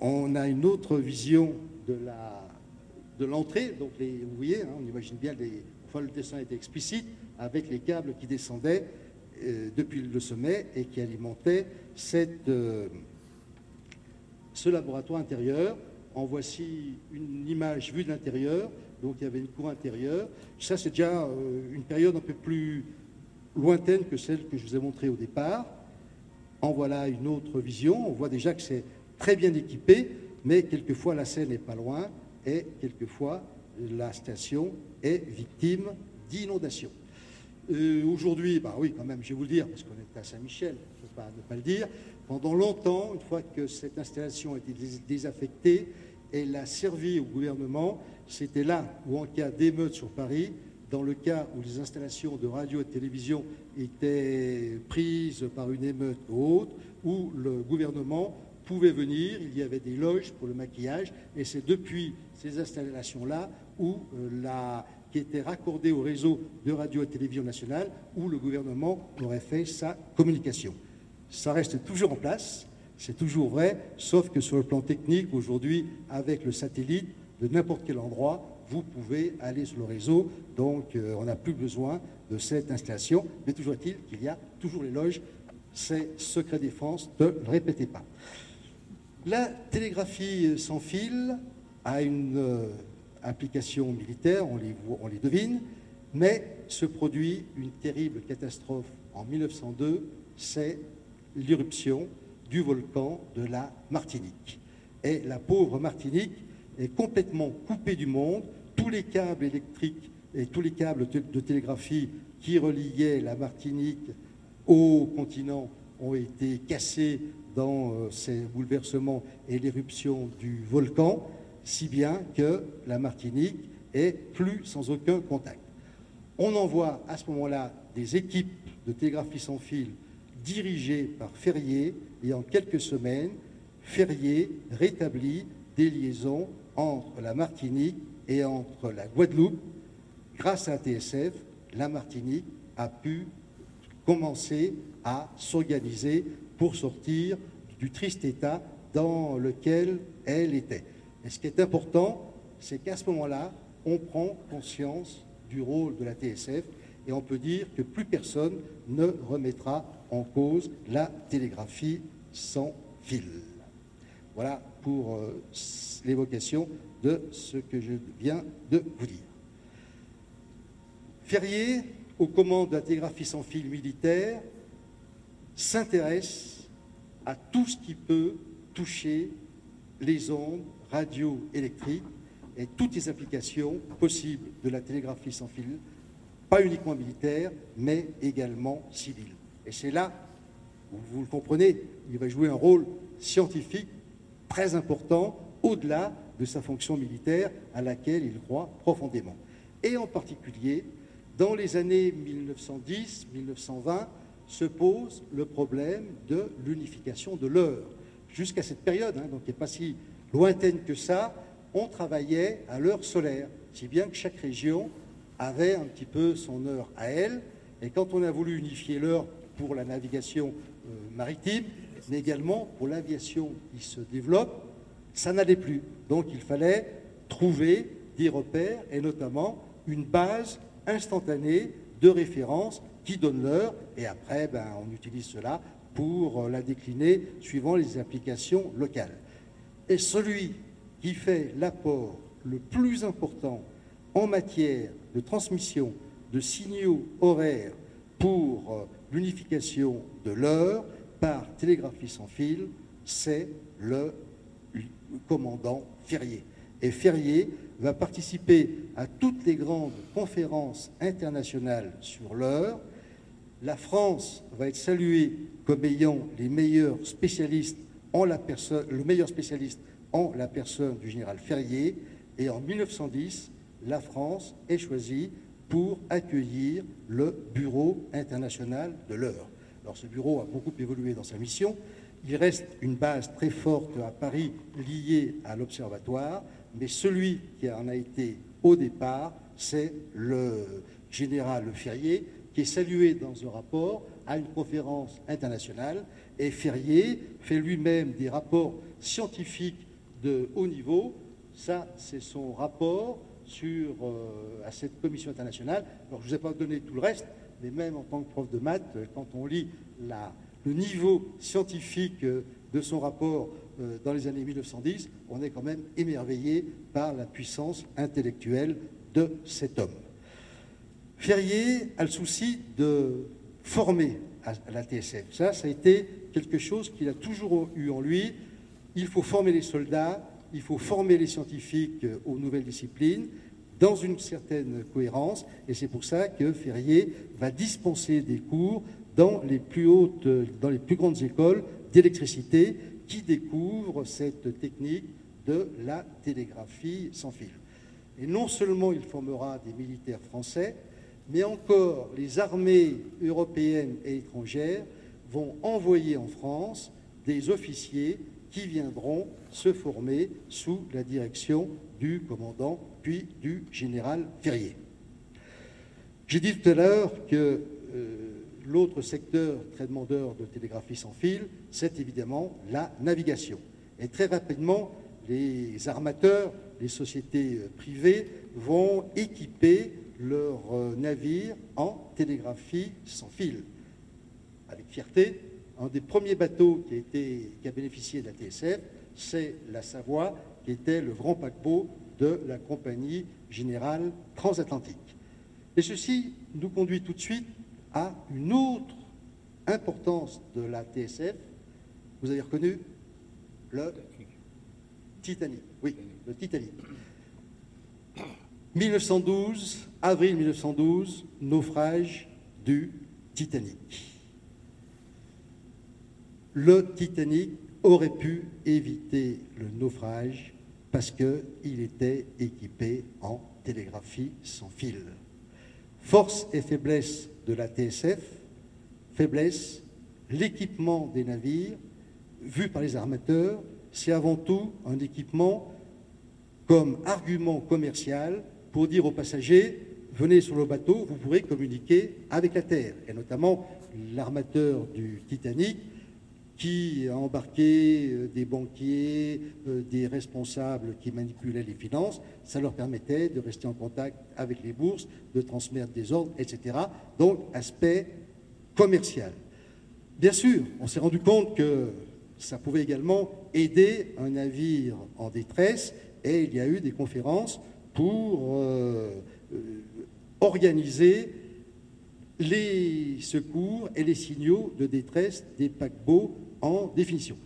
On a une autre vision de l'entrée, vous voyez, hein, on imagine bien, les, le dessin était explicite, avec les câbles qui descendaient, depuis le sommet et qui alimentait euh, ce laboratoire intérieur. En voici une image vue de l'intérieur. Donc il y avait une cour intérieure. Ça, c'est déjà euh, une période un peu plus lointaine que celle que je vous ai montrée au départ. En voilà une autre vision. On voit déjà que c'est très bien équipé, mais quelquefois la scène n'est pas loin et quelquefois la station est victime d'inondations. Euh, aujourd'hui, bah oui, quand même, je vais vous le dire, parce qu'on est à Saint-Michel, je ne peux pas ne pas le dire. Pendant longtemps, une fois que cette installation a été désaffectée, elle a servi au gouvernement. C'était là où, en cas d'émeute sur Paris, dans le cas où les installations de radio et de télévision étaient prises par une émeute ou autre, où le gouvernement pouvait venir, il y avait des loges pour le maquillage, et c'est depuis ces installations-là où euh, la, qui était raccordée au réseau de radio et télévision nationale, où le gouvernement aurait fait sa communication. Ça reste toujours en place, c'est toujours vrai, sauf que sur le plan technique, aujourd'hui, avec le satellite, de n'importe quel endroit, vous pouvez aller sur le réseau. Donc, euh, on n'a plus besoin de cette installation. Mais toujours est-il qu'il y a toujours les loges. C'est secret défense, ne le répétez pas. La télégraphie sans fil a une euh, application militaire, on les, on les devine, mais se produit une terrible catastrophe en 1902, c'est l'irruption du volcan de la Martinique. Et la pauvre Martinique est complètement coupée du monde. Tous les câbles électriques et tous les câbles de télégraphie qui reliaient la Martinique au continent ont été cassés dans euh, ces bouleversements et l'éruption du volcan, si bien que la Martinique est plus sans aucun contact. On envoie à ce moment-là des équipes de télégraphie sans fil dirigées par Ferrier et en quelques semaines, Ferrier rétablit des liaisons entre la Martinique et entre la Guadeloupe. Grâce à la TSF, la Martinique a pu commencer à s'organiser pour sortir du triste état dans lequel elle était. Et ce qui est important, c'est qu'à ce moment-là, on prend conscience du rôle de la TSF et on peut dire que plus personne ne remettra en cause la télégraphie sans fil. Voilà pour euh, l'évocation de ce que je viens de vous dire. Ferrier, aux commandes de la télégraphie sans fil militaire, s'intéresse à tout ce qui peut toucher les ondes radioélectriques et toutes les applications possibles de la télégraphie sans fil, pas uniquement militaire, mais également civile. Et c'est là, vous le comprenez, il va jouer un rôle scientifique très important au-delà de sa fonction militaire à laquelle il croit profondément. Et en particulier, dans les années 1910-1920, se pose le problème de l'unification de l'heure. Jusqu'à cette période, hein, donc qui n'est pas si lointaine que ça, on travaillait à l'heure solaire, si bien que chaque région avait un petit peu son heure à elle. Et quand on a voulu unifier l'heure pour la navigation euh, maritime, mais également pour l'aviation qui se développe, ça n'allait plus. Donc il fallait trouver des repères et notamment une base instantanée de référence qui donne l'heure et après ben, on utilise cela pour euh, la décliner suivant les applications locales. Et celui qui fait l'apport le plus important en matière de transmission de signaux horaires pour euh, l'unification de l'heure par télégraphie sans fil, c'est le commandant Ferrier. Et Ferrier va participer à toutes les grandes conférences internationales sur l'heure. La France va être saluée comme ayant les meilleurs spécialistes le meilleur spécialiste en la personne du général Ferrier. Et en 1910, la France est choisie pour accueillir le Bureau international de l'heure. Alors ce bureau a beaucoup évolué dans sa mission. Il reste une base très forte à Paris liée à l'Observatoire, mais celui qui en a été au départ, c'est le général Ferrier, qui est salué dans un rapport à une conférence internationale. Et Ferrier fait lui-même des rapports scientifiques de haut niveau. Ça, c'est son rapport euh, à cette commission internationale. Alors, je ne vous ai pas donné tout le reste, mais même en tant que prof de maths, quand on lit le niveau scientifique euh, de son rapport euh, dans les années 1910, on est quand même émerveillé par la puissance intellectuelle de cet homme. Ferrier a le souci de formé à la TSF. Ça, ça a été quelque chose qu'il a toujours eu en lui. Il faut former les soldats, il faut former les scientifiques euh, aux nouvelles disciplines dans une certaine cohérence, et c'est pour ça que Ferrier va dispenser des cours dans les plus hautes, dans les plus grandes écoles d'électricité qui découvrent cette technique de la télégraphie sans fil. Et non seulement il formera des militaires français, mais encore les armées européennes et étrangères vont envoyer en France des officiers qui viendront se former sous la direction du commandant puis du général Ferrier. J'ai dit tout à l'heure que euh, l'autre secteur très demandeur de télégraphie sans fil, c'est évidemment la navigation. Et très rapidement, les armateurs, les sociétés euh, privées vont équiper leurs euh, navires en télégraphie sans fil. Avec fierté, un des premiers bateaux qui a, été, qui a bénéficié de la TSF, c'est la Savoie, qui était le grand paquebot de la compagnie générale transatlantique. Et ceci nous conduit tout de suite à une autre importance de la TSF. Vous avez reconnu le Titanic. Oui, le Titanic. 1912, avril 1912, naufrage du Titanic. Le Titanic aurait pu éviter le naufrage parce qu'il était équipé en télégraphie sans fil. Force et faiblesse de la TSF, faiblesse, l'équipement des navires, vu par les armateurs, c'est avant tout un équipement comme argument commercial pour dire aux passagers, venez sur le bateau, vous pourrez communiquer avec la Terre. Et notamment l'armateur du Titanic qui a embarqué euh, des banquiers, euh, des responsables qui manipulaient les finances. Ça leur permettait de rester en contact avec les bourses, de transmettre des ordres, etc. Donc, aspect commercial. Bien sûr, on s'est rendu compte que ça pouvait également aider un navire en détresse et il y a eu des conférences pour euh, organiser les secours et les signaux de détresse des paquebots en définition.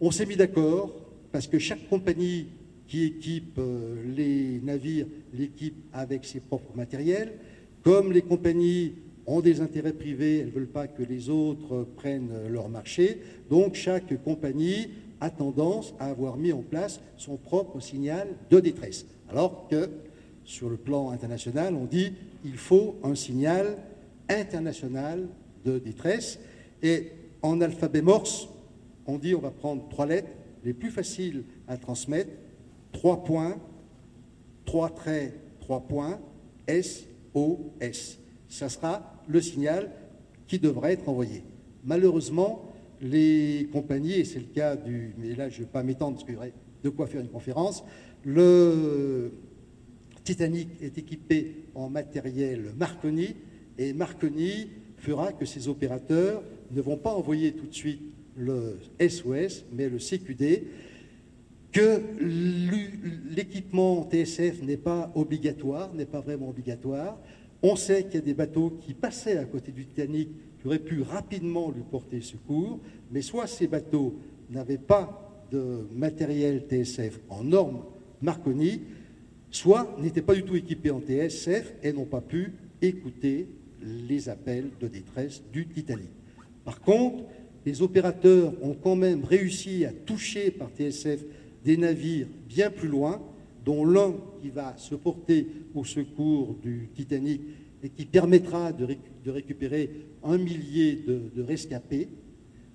On s'est mis d'accord parce que chaque compagnie qui équipe euh, les navires l'équipe avec ses propres matériels. Comme les compagnies ont des intérêts privés, elles ne veulent pas que les autres prennent leur marché. Donc chaque compagnie a tendance à avoir mis en place son propre signal de détresse. Alors que sur le plan international, on dit il faut un signal international de détresse. Et en alphabet morse, on dit on va prendre trois lettres les plus faciles à transmettre, trois points, trois traits, trois points, S, O, S. Ça sera le signal qui devrait être envoyé. Malheureusement, les compagnies, et c'est le cas du. Mais là, je ne vais pas m'étendre parce qu'il y aurait de quoi faire une conférence. Le Titanic est équipé en matériel Marconi, et Marconi fera que ces opérateurs ne vont pas envoyer tout de suite le SOS, mais le CQD, que l'équipement TSF n'est pas obligatoire, n'est pas vraiment obligatoire. On sait qu'il y a des bateaux qui passaient à côté du Titanic qui auraient pu rapidement lui porter secours, mais soit ces bateaux n'avaient pas de matériel TSF en norme Marconi, soit n'étaient pas du tout équipés en TSF et n'ont pas pu écouter les appels de détresse du Titanic. Par contre, les opérateurs ont quand même réussi à toucher par TSF des navires bien plus loin, dont l'un qui va se porter au secours du Titanic et qui permettra de, récupérer un millier de, rescapés.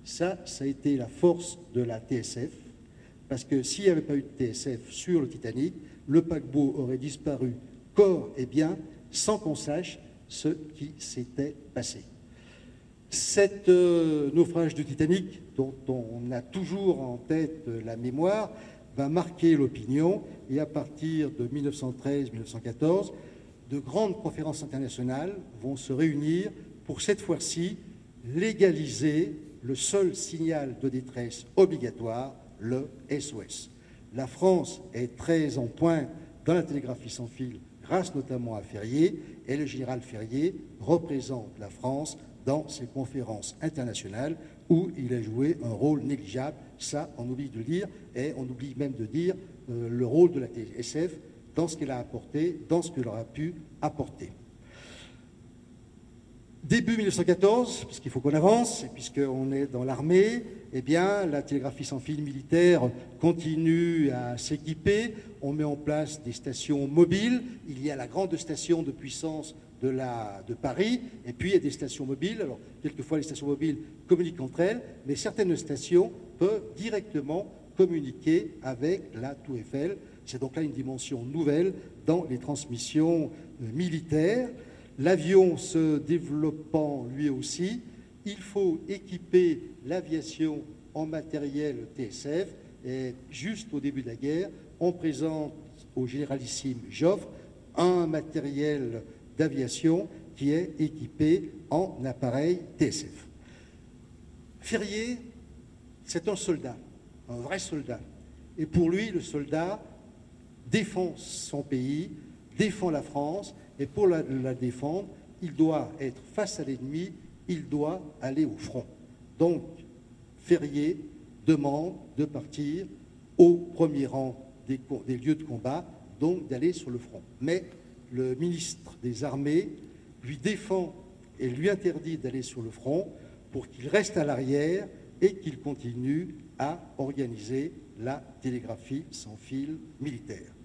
Ça, ça a été la force de la TSF, parce que s'il n'y avait pas eu de TSF sur le Titanic, le paquebot aurait disparu corps et bien sans qu'on sache ce qui s'était passé. Cet euh, naufrage du Titanic, dont on a toujours en tête la mémoire, va marquer l'opinion et à partir de 1913-1914, de grandes conférences internationales vont se réunir pour cette fois-ci légaliser le seul signal de détresse obligatoire, le SOS. La France est très en point dans la télégraphie sans fil grâce notamment à Ferrier, et le général Ferrier représente la France dans ces conférences internationales où il a joué un rôle négligeable. Ça, on oublie de le dire, et on oublie même de dire euh, le rôle de la TSF dans ce qu'elle a apporté, dans ce qu'elle aura pu apporter. Début 1914, puisqu'il faut qu'on avance, et puisqu'on est dans l'armée, eh bien, la télégraphie sans fil militaire continue à s'équiper. On met en place des stations mobiles. Il y a la grande station de puissance de, Paris, et puis il y a des stations mobiles. Alors, quelquefois, les stations mobiles communiquent entre elles, mais certaines stations peuvent directement communiquer avec la Tour Eiffel. C'est donc là une dimension nouvelle dans les transmissions euh, militaires. L'avion se développant lui aussi, il faut équiper l'aviation en matériel TSF. Et juste au début de la guerre, on présente au généralissime Joffre un matériel d'aviation qui est équipé en appareil TSF. Ferrier, c'est un soldat, un vrai soldat. Et pour lui, le soldat défend son pays, défend la France, et pour la, défendre, il doit être face à l'ennemi, il doit aller au front. Donc, Ferrier demande de partir au premier rang des, lieux de combat, donc d'aller sur le front. Mais le ministre des Armées lui défend et lui interdit d'aller sur le front pour qu'il reste à l'arrière et qu'il continue à organiser la télégraphie sans fil militaire.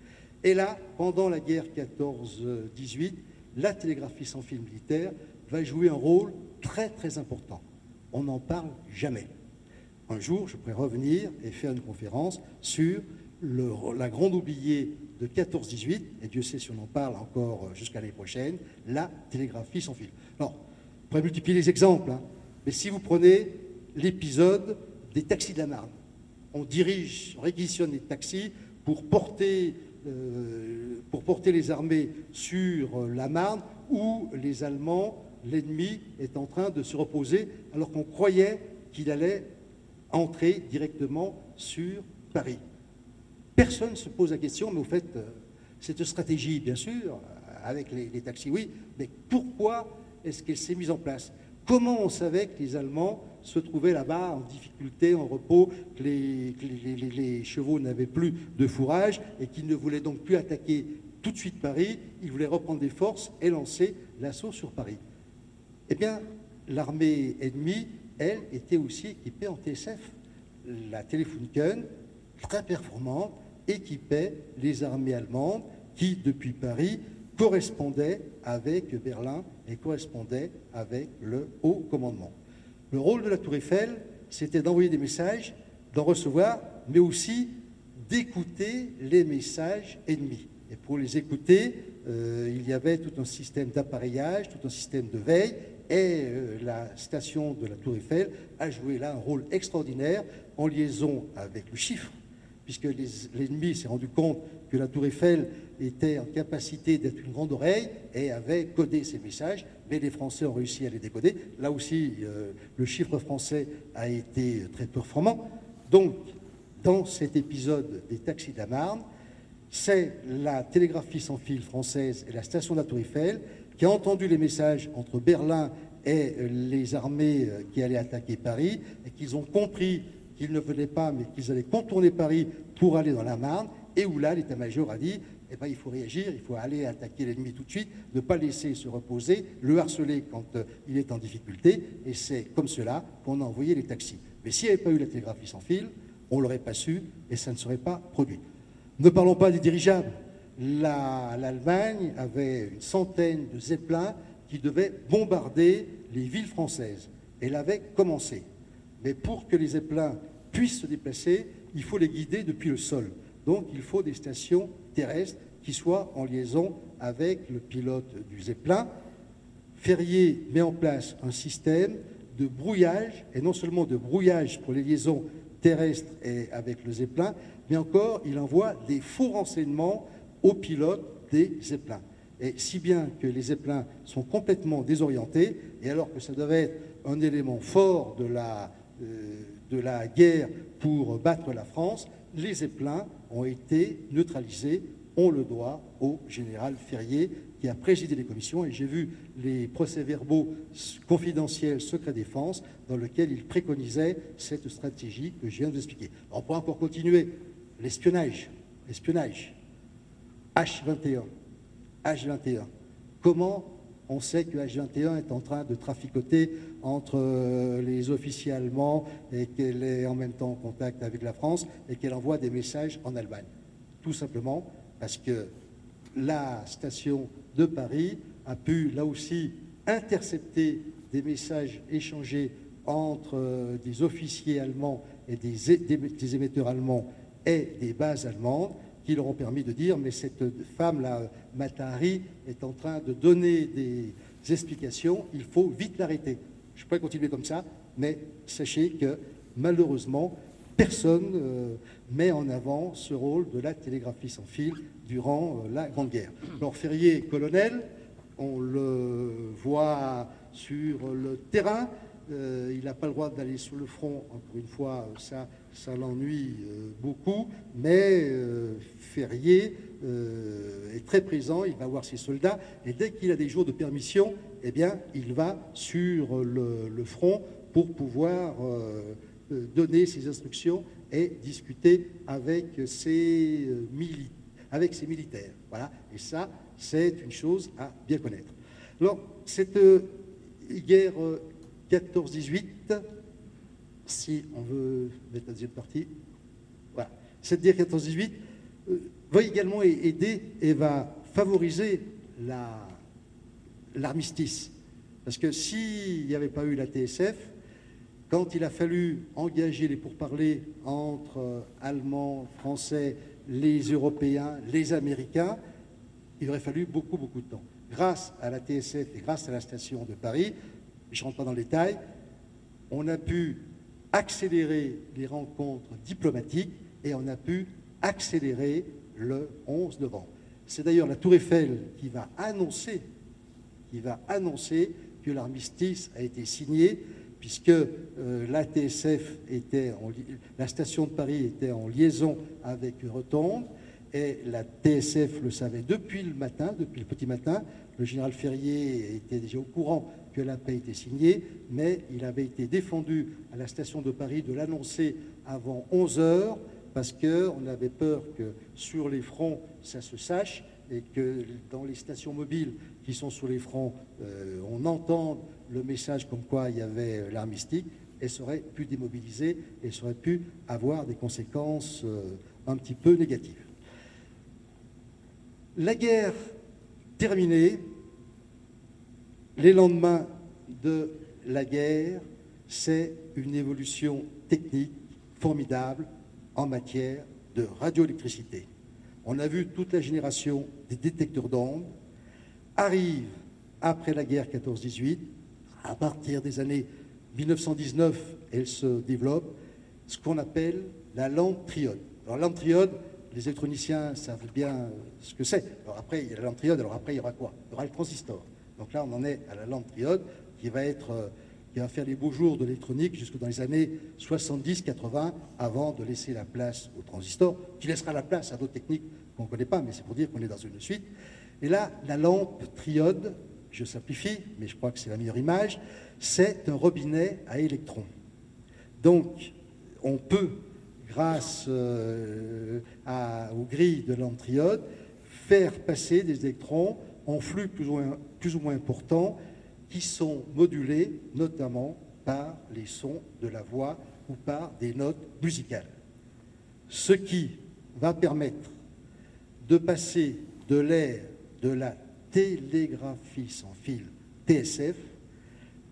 Et là, pendant la guerre 14-18, la télégraphie sans fil militaire va jouer un rôle très très important. On n'en parle jamais. Un jour, je pourrais revenir et faire une conférence sur la grande oubliée de 14-18, et Dieu sait si on en parle encore jusqu'à l'année prochaine, la télégraphie sans fil. Alors, on pourrait multiplier les exemples, hein, mais si vous prenez l'épisode des taxis de la Marne, on dirige, on réquisitionne les taxis pour porter euh, pour porter les armées sur la Marne, où les Allemands, l'ennemi, est en train de se reposer, alors qu'on croyait qu'il allait entrer directement sur Paris. Personne ne se pose la question, mais au fait, euh, cette stratégie, bien sûr, avec les, les taxis, oui, mais pourquoi est-ce qu'elle s'est mise en place? Comment on savait que les Allemands se trouvaient là-bas en difficulté, en repos, que les, chevaux n'avaient plus de fourrage et qu'ils ne voulaient donc plus attaquer tout de suite Paris, ils voulaient reprendre des forces et lancer l'assaut sur Paris. Eh bien, l'armée ennemie, elle, était aussi équipée en TSF. La Telefunken, très performante, équipait les armées allemandes qui, depuis Paris, correspondait avec Berlin et correspondait avec le haut commandement. Le rôle de la tour Eiffel, c'était d'envoyer des messages, d'en recevoir, mais aussi d'écouter les messages ennemis. Et pour les écouter, euh, il y avait tout un système d'appareillage, tout un système de veille, et euh, la station de la tour Eiffel a joué là un rôle extraordinaire en liaison avec le chiffre, puisque l'ennemi s'est rendu compte que la tour Eiffel était en capacité d'être une grande oreille et avait codé ces messages, mais les Français ont réussi à les décoder. Là aussi, euh, le chiffre français a été très performant. Donc, dans cet épisode des taxis de la Marne, c'est la télégraphie sans fil française et la station de la Tour Eiffel qui a entendu les messages entre Berlin et les armées euh, qui allaient attaquer Paris et qu'ils ont compris qu'ils ne venaient pas, mais qu'ils allaient contourner Paris pour aller dans la Marne, et où là, l'état-major a dit eh ben, il faut réagir, il faut aller attaquer l'ennemi tout de suite, ne pas laisser se reposer, le harceler quand euh, il est en difficulté, et c'est comme cela qu'on a envoyé les taxis. Mais s'il n'y avait pas eu la télégraphie sans fil, on ne l'aurait pas su et ça ne serait pas produit. Ne parlons pas des dirigeables. L'Allemagne avait une centaine de zeppelins qui devaient bombarder les villes françaises. Elle avait commencé. Mais pour que les zeppelins puissent se déplacer, il faut les guider depuis le sol. Donc il faut des stations terrestres qui soient en liaison avec le pilote du Zeppelin. Ferrier met en place un système de brouillage, et non seulement de brouillage pour les liaisons terrestres et avec le Zeppelin, mais encore il envoie des faux renseignements aux pilotes des Zeppelins. Et si bien que les Zeppelins sont complètement désorientés, et alors que ça devait être un élément fort de la, euh, de la guerre pour battre la France, les Zeppelins ont été neutralisés. On le doit au général Ferrier qui a présidé les commissions, et j'ai vu les procès-verbaux confidentiels secret défense dans lesquels il préconisait cette stratégie que je viens de vous expliquer. On pourra encore continuer. L'espionnage, l'espionnage. H21, H21. Comment on sait que H21 est en train de traficoter entre euh, les officiers allemands et qu'elle est en même temps en contact avec la France et qu'elle envoie des messages en Allemagne. Tout simplement parce que la station de Paris a pu là aussi intercepter des messages échangés entre euh, des officiers allemands et des, émetteurs allemands et des bases allemandes qui leur ont permis de dire mais cette femme-là, Matahari, est en train de donner des explications, il faut vite l'arrêter. Je pourrais continuer comme ça, mais sachez que malheureusement, personne ne euh, met en avant ce rôle de la télégraphie sans fil durant euh, la Grande Guerre. Alors Ferrier, colonel, on le voit sur le terrain, euh, il n'a pas le droit d'aller sur le front, encore une fois, ça, ça l'ennuie euh, beaucoup, mais euh, Ferrier est très présent, il va voir ses soldats, et dès qu'il a des jours de permission, eh bien, il va sur le, front pour pouvoir donner ses instructions et discuter avec ses, avec ses militaires. Voilà, et ça, c'est une chose à bien connaître. Alors, cette guerre 14-18, si on veut mettre la deuxième partie. Voilà. Cette guerre 14-18 euh, va également aider et va favoriser l'armistice. Parce que s'il n'y avait pas eu la TSF, quand il a fallu engager les pourparlers entre euh, Allemands, Français, les Européens, les Américains, il aurait fallu beaucoup, beaucoup de temps. Grâce à la TSF et grâce à la station de Paris, je ne rentre pas dans le détail, on a pu accélérer les rencontres diplomatiques et on a pu accélérer le 11 novembre. C'est d'ailleurs la Tour Eiffel qui va annoncer, que l'armistice a été signé, puisque euh, était, la station de Paris était en liaison avec Rotonde, et la TSF le savait depuis le matin, depuis le petit matin. Le général Ferrier était déjà au courant que la paix était signée, mais il avait été défendu à la station de Paris de l'annoncer avant 11 heures, parce qu'on avait peur que sur les fronts, ça se sache, et que dans les stations mobiles qui sont sur les fronts, euh, on entende le message comme quoi il y avait l'armistique, et ça aurait pu démobiliser, et ça aurait pu avoir des conséquences euh, un petit peu négatives. La guerre terminée, les lendemains de la guerre, c'est une évolution technique formidable en matière de radioélectricité. On a vu toute la génération des détecteurs d'ondes. Arrive, après la guerre 14-18, à partir des années 1919, elle se développe, ce qu'on appelle la lampe triode. Alors, lampe triode, les électroniciens savent bien ce que c'est. Alors après, il y a la lampe triode, alors après, il y aura quoi? Il y aura le transistor. Donc là, on en est à la lampe triode qui va, être, euh, qui va faire les beaux jours de l'électronique jusque dans les années 70-80 avant de laisser la place au transistor, qui laissera la place à d'autres techniques qu'on ne connaît pas, mais c'est pour dire qu'on est dans une suite. Et là, la lampe triode, je simplifie, mais je crois que c'est la meilleure image, c'est un robinet à électrons. Donc, on peut, grâce euh, aux grilles de lampe triode, faire passer des électrons en flux plus ou moins, importants qui sont modulés notamment par les sons de la voix ou par des notes musicales. Ce qui va permettre de passer de l'ère de la télégraphie sans fil TSF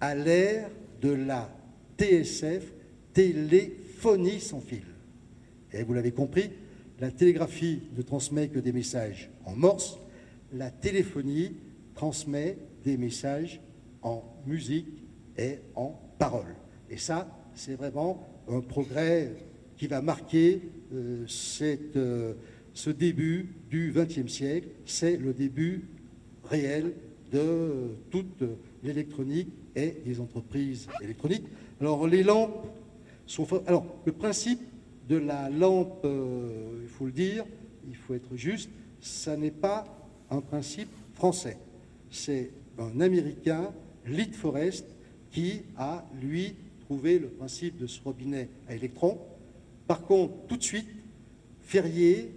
à l'ère de la TSF, téléphonie sans fil. Et vous l'avez compris, la télégraphie ne transmet que des messages en morse, la téléphonie transmet des messages en musique et en parole. Et ça, c'est vraiment un progrès qui va marquer euh, euh, ce début du XXe siècle. C'est le début réel de toute l'électronique et des entreprises électroniques. Alors, les lampes sont. Alors, le principe de la lampe, euh, il faut le dire, il faut être juste, ça n'est pas un principe français. C'est un Américain, Lead Forest, qui a, lui, trouvé le principe de ce robinet à électrons. Par contre, tout de suite, Ferrier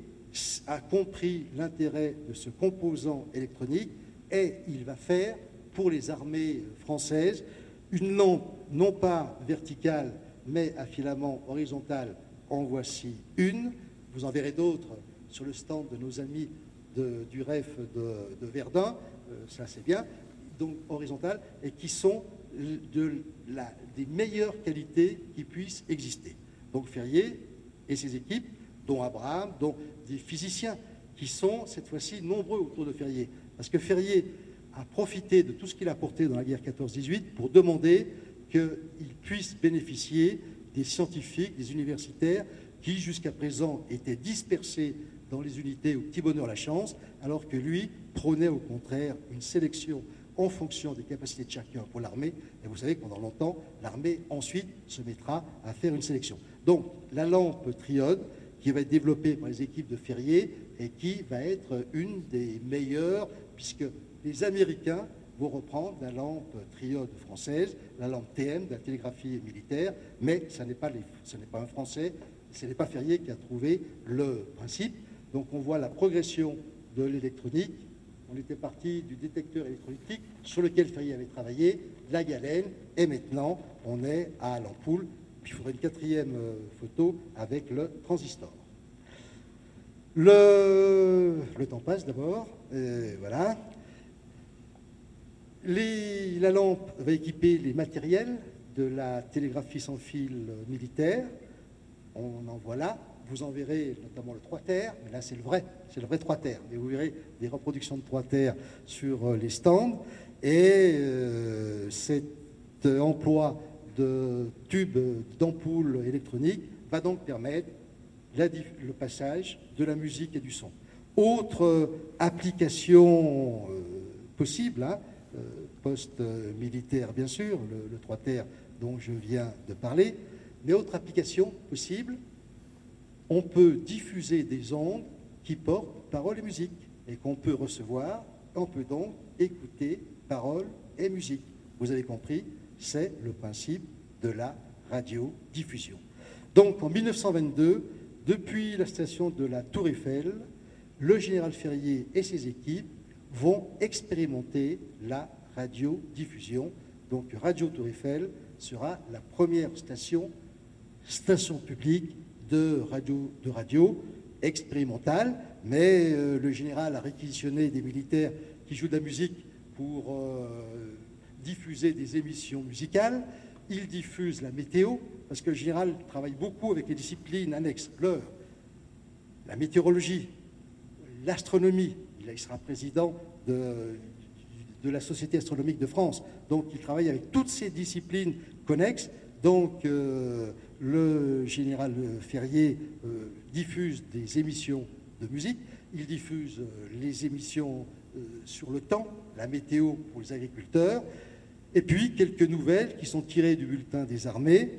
a compris l'intérêt de ce composant électronique et il va faire pour les armées françaises une lampe non pas verticale mais à filament horizontal. En voici une. Vous en verrez d'autres sur le stand de nos amis du REF de, Verdun. Euh, ça c'est bien. Donc horizontales et qui sont de la, des meilleures qualités qui puissent exister. Donc Ferrier et ses équipes, dont Abraham, dont des physiciens, qui sont cette fois-ci nombreux autour de Ferrier. Parce que Ferrier a profité de tout ce qu'il a apporté dans la guerre 14-18 pour demander qu'il puisse bénéficier des scientifiques, des universitaires, qui jusqu'à présent étaient dispersés dans les unités au petit bonheur la chance, alors que lui prônait au contraire une sélection en fonction des capacités de chacun pour l'armée. Et vous savez que pendant longtemps, l'armée ensuite se mettra à faire une sélection. Donc la lampe triode, qui va être développée par les équipes de Ferrier et qui va être une des meilleures, puisque les Américains vont reprendre la lampe triode française, la lampe TM de la télégraphie militaire, mais ce n'est pas, pas un Français, ce n'est pas Ferrier qui a trouvé le principe. Donc on voit la progression de l'électronique. On était parti du détecteur électrolytique sur lequel Ferrier avait travaillé, la galène, et maintenant on est à l'ampoule puis il faudrait une quatrième euh, photo avec le transistor. Le, temps passe d'abord, voilà. la lampe va équiper les matériels de la télégraphie sans fil militaire. On en voit là. Vous en verrez notamment le 3 terres, mais là c'est le vrai, c'est le vrai 3 terres. Mais vous verrez des reproductions de 3 terres sur euh, les stands. Et euh, cet emploi de tubes d'ampoules électroniques va donc permettre le passage de la musique et du son. Autre application euh, possible, hein, euh, post-militaire bien sûr, le, le 3 terres dont je viens de parler, mais autre application possible, on peut diffuser des ondes qui portent parole et musique et qu'on peut recevoir, on peut donc écouter parole et musique. Vous avez compris, c'est le principe de la radiodiffusion. Donc en 1922, depuis la station de la Tour Eiffel, le général Ferrier et ses équipes vont expérimenter la radiodiffusion. Donc Radio Tour Eiffel sera la première station, station publique de radio, radio expérimentale, mais euh, le général a réquisitionné des militaires qui jouent de la musique pour euh, diffuser des émissions musicales. Il diffuse la météo, parce que le général travaille beaucoup avec les disciplines annexes, l'heure, la météorologie, l'astronomie. Il sera président de, de, la Société astronomique de France. Donc il travaille avec toutes ces disciplines connexes. Donc euh, le général Ferrier euh, diffuse des émissions de musique, il diffuse euh, les émissions sur le temps, la météo pour les agriculteurs, et puis quelques nouvelles qui sont tirées du bulletin des armées,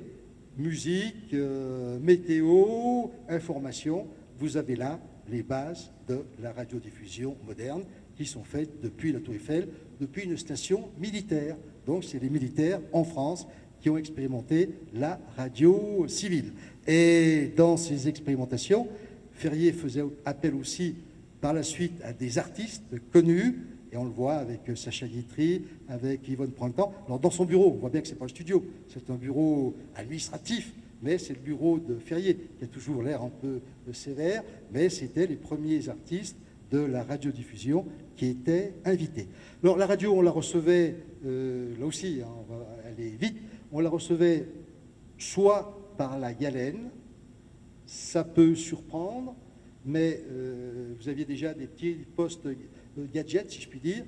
musique, euh, météo, information. Vous avez là les bases de la radiodiffusion moderne qui sont faites depuis la Tour Eiffel, depuis une station militaire. Donc c'est les militaires en France qui ont expérimenté la radio civile. Et dans ces expérimentations, Ferrier faisait appel aussi par la suite à des artistes connus, et on le voit avec Sacha Guitry, avec Yvonne Printemps. Alors dans son bureau, on voit bien que ce n'est pas le studio, c'est un bureau administratif, mais c'est le bureau de Ferrier, qui a toujours l'air un peu euh, sévère, mais c'était les premiers artistes de la radiodiffusion qui étaient invités. Alors la radio, on la recevait, euh, là aussi, hein, on va aller vite, on la recevait soit par la galène, ça peut surprendre, mais vous aviez déjà des petits postes gadget, si je puis dire,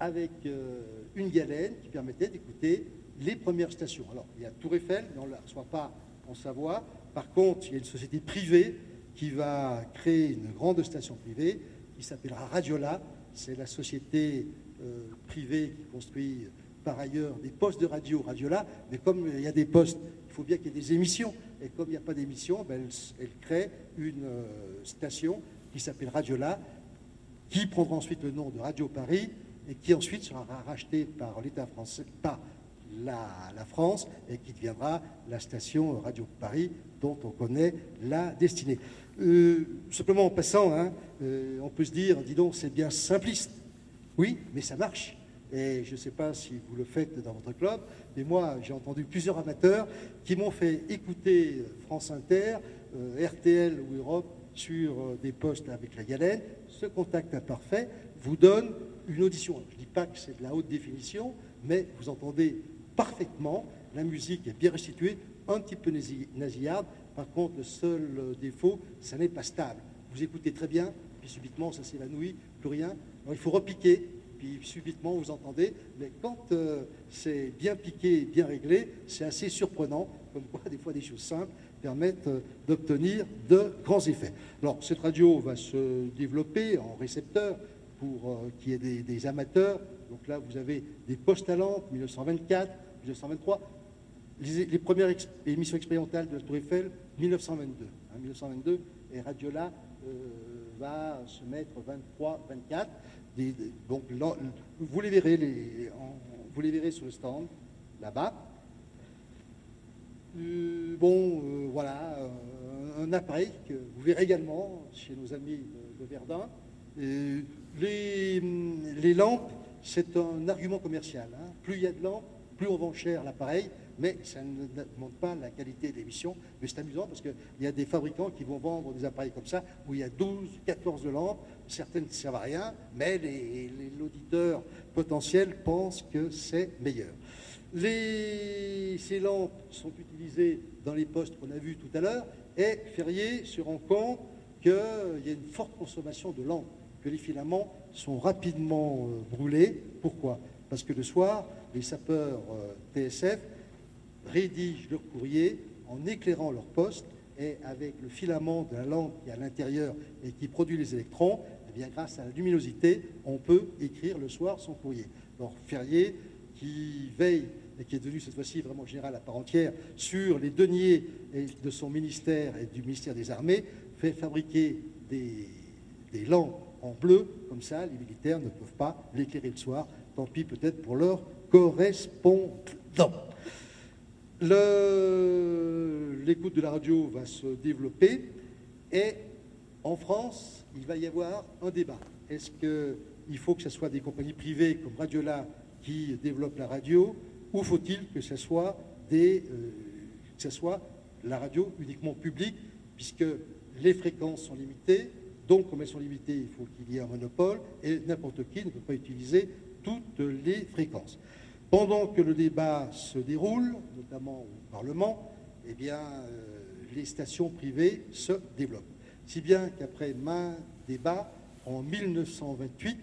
avec euh, une galène qui permettait d'écouter les premières stations. Alors, il y a Tour Eiffel, mais on ne la reçoit pas en Savoie. Par contre, il y a une société privée qui va créer une grande station privée qui s'appellera Radiola. C'est la société euh, privée qui construit par ailleurs des postes de radio Radiola. Mais comme il y a des postes, il faut bien qu'il y ait des émissions. Et comme il n'y a pas d'émissions, ben, elle, crée une euh, station qui s'appelle Radiola qui prendra ensuite le nom de Radio Paris et qui ensuite sera racheté par l'État français, par la, France, et qui deviendra la station Radio Paris dont on connaît la destinée. Euh, simplement en passant, hein, euh, on peut se dire, dis donc, c'est bien simpliste. Oui, mais ça marche. Et je ne sais pas si vous le faites dans votre club, mais moi, j'ai entendu plusieurs amateurs qui m'ont fait écouter France Inter, euh, RTL ou Europe sur des postes avec la galène. Ce contact imparfait vous donne une audition. Je ne dis pas que c'est de la haute définition, mais vous entendez parfaitement, la musique est bien restituée, un petit peu nasillarde. Par contre, le seul euh, défaut, ça n'est pas stable. Vous écoutez très bien, puis subitement, ça s'évanouit, plus rien. Alors, il faut repiquer, puis subitement, vous entendez. Mais quand euh, c'est bien piqué, bien réglé, c'est assez surprenant, comme quoi, des fois, des choses simples permettent euh, d'obtenir de grands effets. Alors, cette radio va se développer en récepteur pour qu'il y ait des, amateurs. Donc là, vous avez des postes à lampe, 1924, 1923 les, premières émissions expérimentales de la Tour Eiffel, 1922. 1922, hein, et Radiola euh, va se mettre 23, 24. Vous les verrez, les, vous les verrez sur le stand, là-bas. Euh, bon, euh, voilà, un appareil que vous verrez également chez nos amis de, Verdun. Les, lampes, c'est un argument commercial. Hein. Plus il y a de lampes, plus on vend cher l'appareil mais ça ne montre pas la qualité de l'émission. Mais c'est amusant parce qu'il y a des fabricants qui vont vendre des appareils comme ça, où il y a 12, 14 de lampes, certaines ne servent à rien, mais l'auditeur potentiel pense que c'est meilleur. ces lampes sont utilisées dans les postes qu'on a vus tout à l'heure, et Ferrier se rend compte qu'il y a une forte consommation de lampes, que les filaments sont rapidement euh, brûlés. Pourquoi? Parce que le soir, les sapeurs euh, TSF rédigent leur courrier en éclairant leur poste et avec le filament de la lampe qui est à l'intérieur et qui produit les électrons, eh grâce à la luminosité, on peut écrire le soir son courrier. Alors Ferrier, qui veille et qui est devenu cette fois-ci vraiment général à part entière sur les deniers de son ministère et du ministère des Armées, fait fabriquer des, des lampes en bleu, comme ça les militaires ne peuvent pas l'éclairer le soir, tant pis peut-être pour leur correspondant. L'écoute de la radio va se développer et en France, il va y avoir un débat. Est-ce qu'il faut que ce soit des compagnies privées comme Radiola qui développent la radio ou faut-il que ce soit, des, euh, que ce soit la radio uniquement publique puisque les fréquences sont limitées, donc comme elles sont limitées, il faut qu'il y ait un monopole et n'importe qui ne peut pas utiliser toutes les fréquences. Pendant que le débat se déroule, notamment au Parlement, eh euh, les stations privées se développent. Si bien qu'après main débat, en 1928,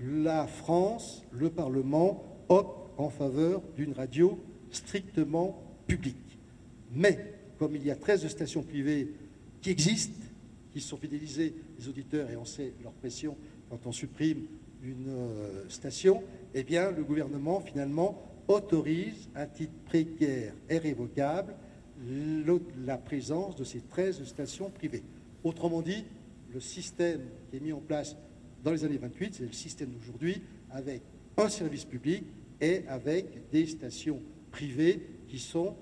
la France, le Parlement, opte en faveur d'une radio strictement publique. Mais, comme il y a 13 stations privées qui existent, qui sont fidélisées, les auditeurs, et on sait leur pression quand on supprime une euh, station, eh le gouvernement, finalement, autorise, à titre précaire et révocable, la présence de ces 13 stations privées. Autrement dit, le système qui est mis en place dans les années 28, c'est le système d'aujourd'hui, avec un service public et avec des stations privées qui sont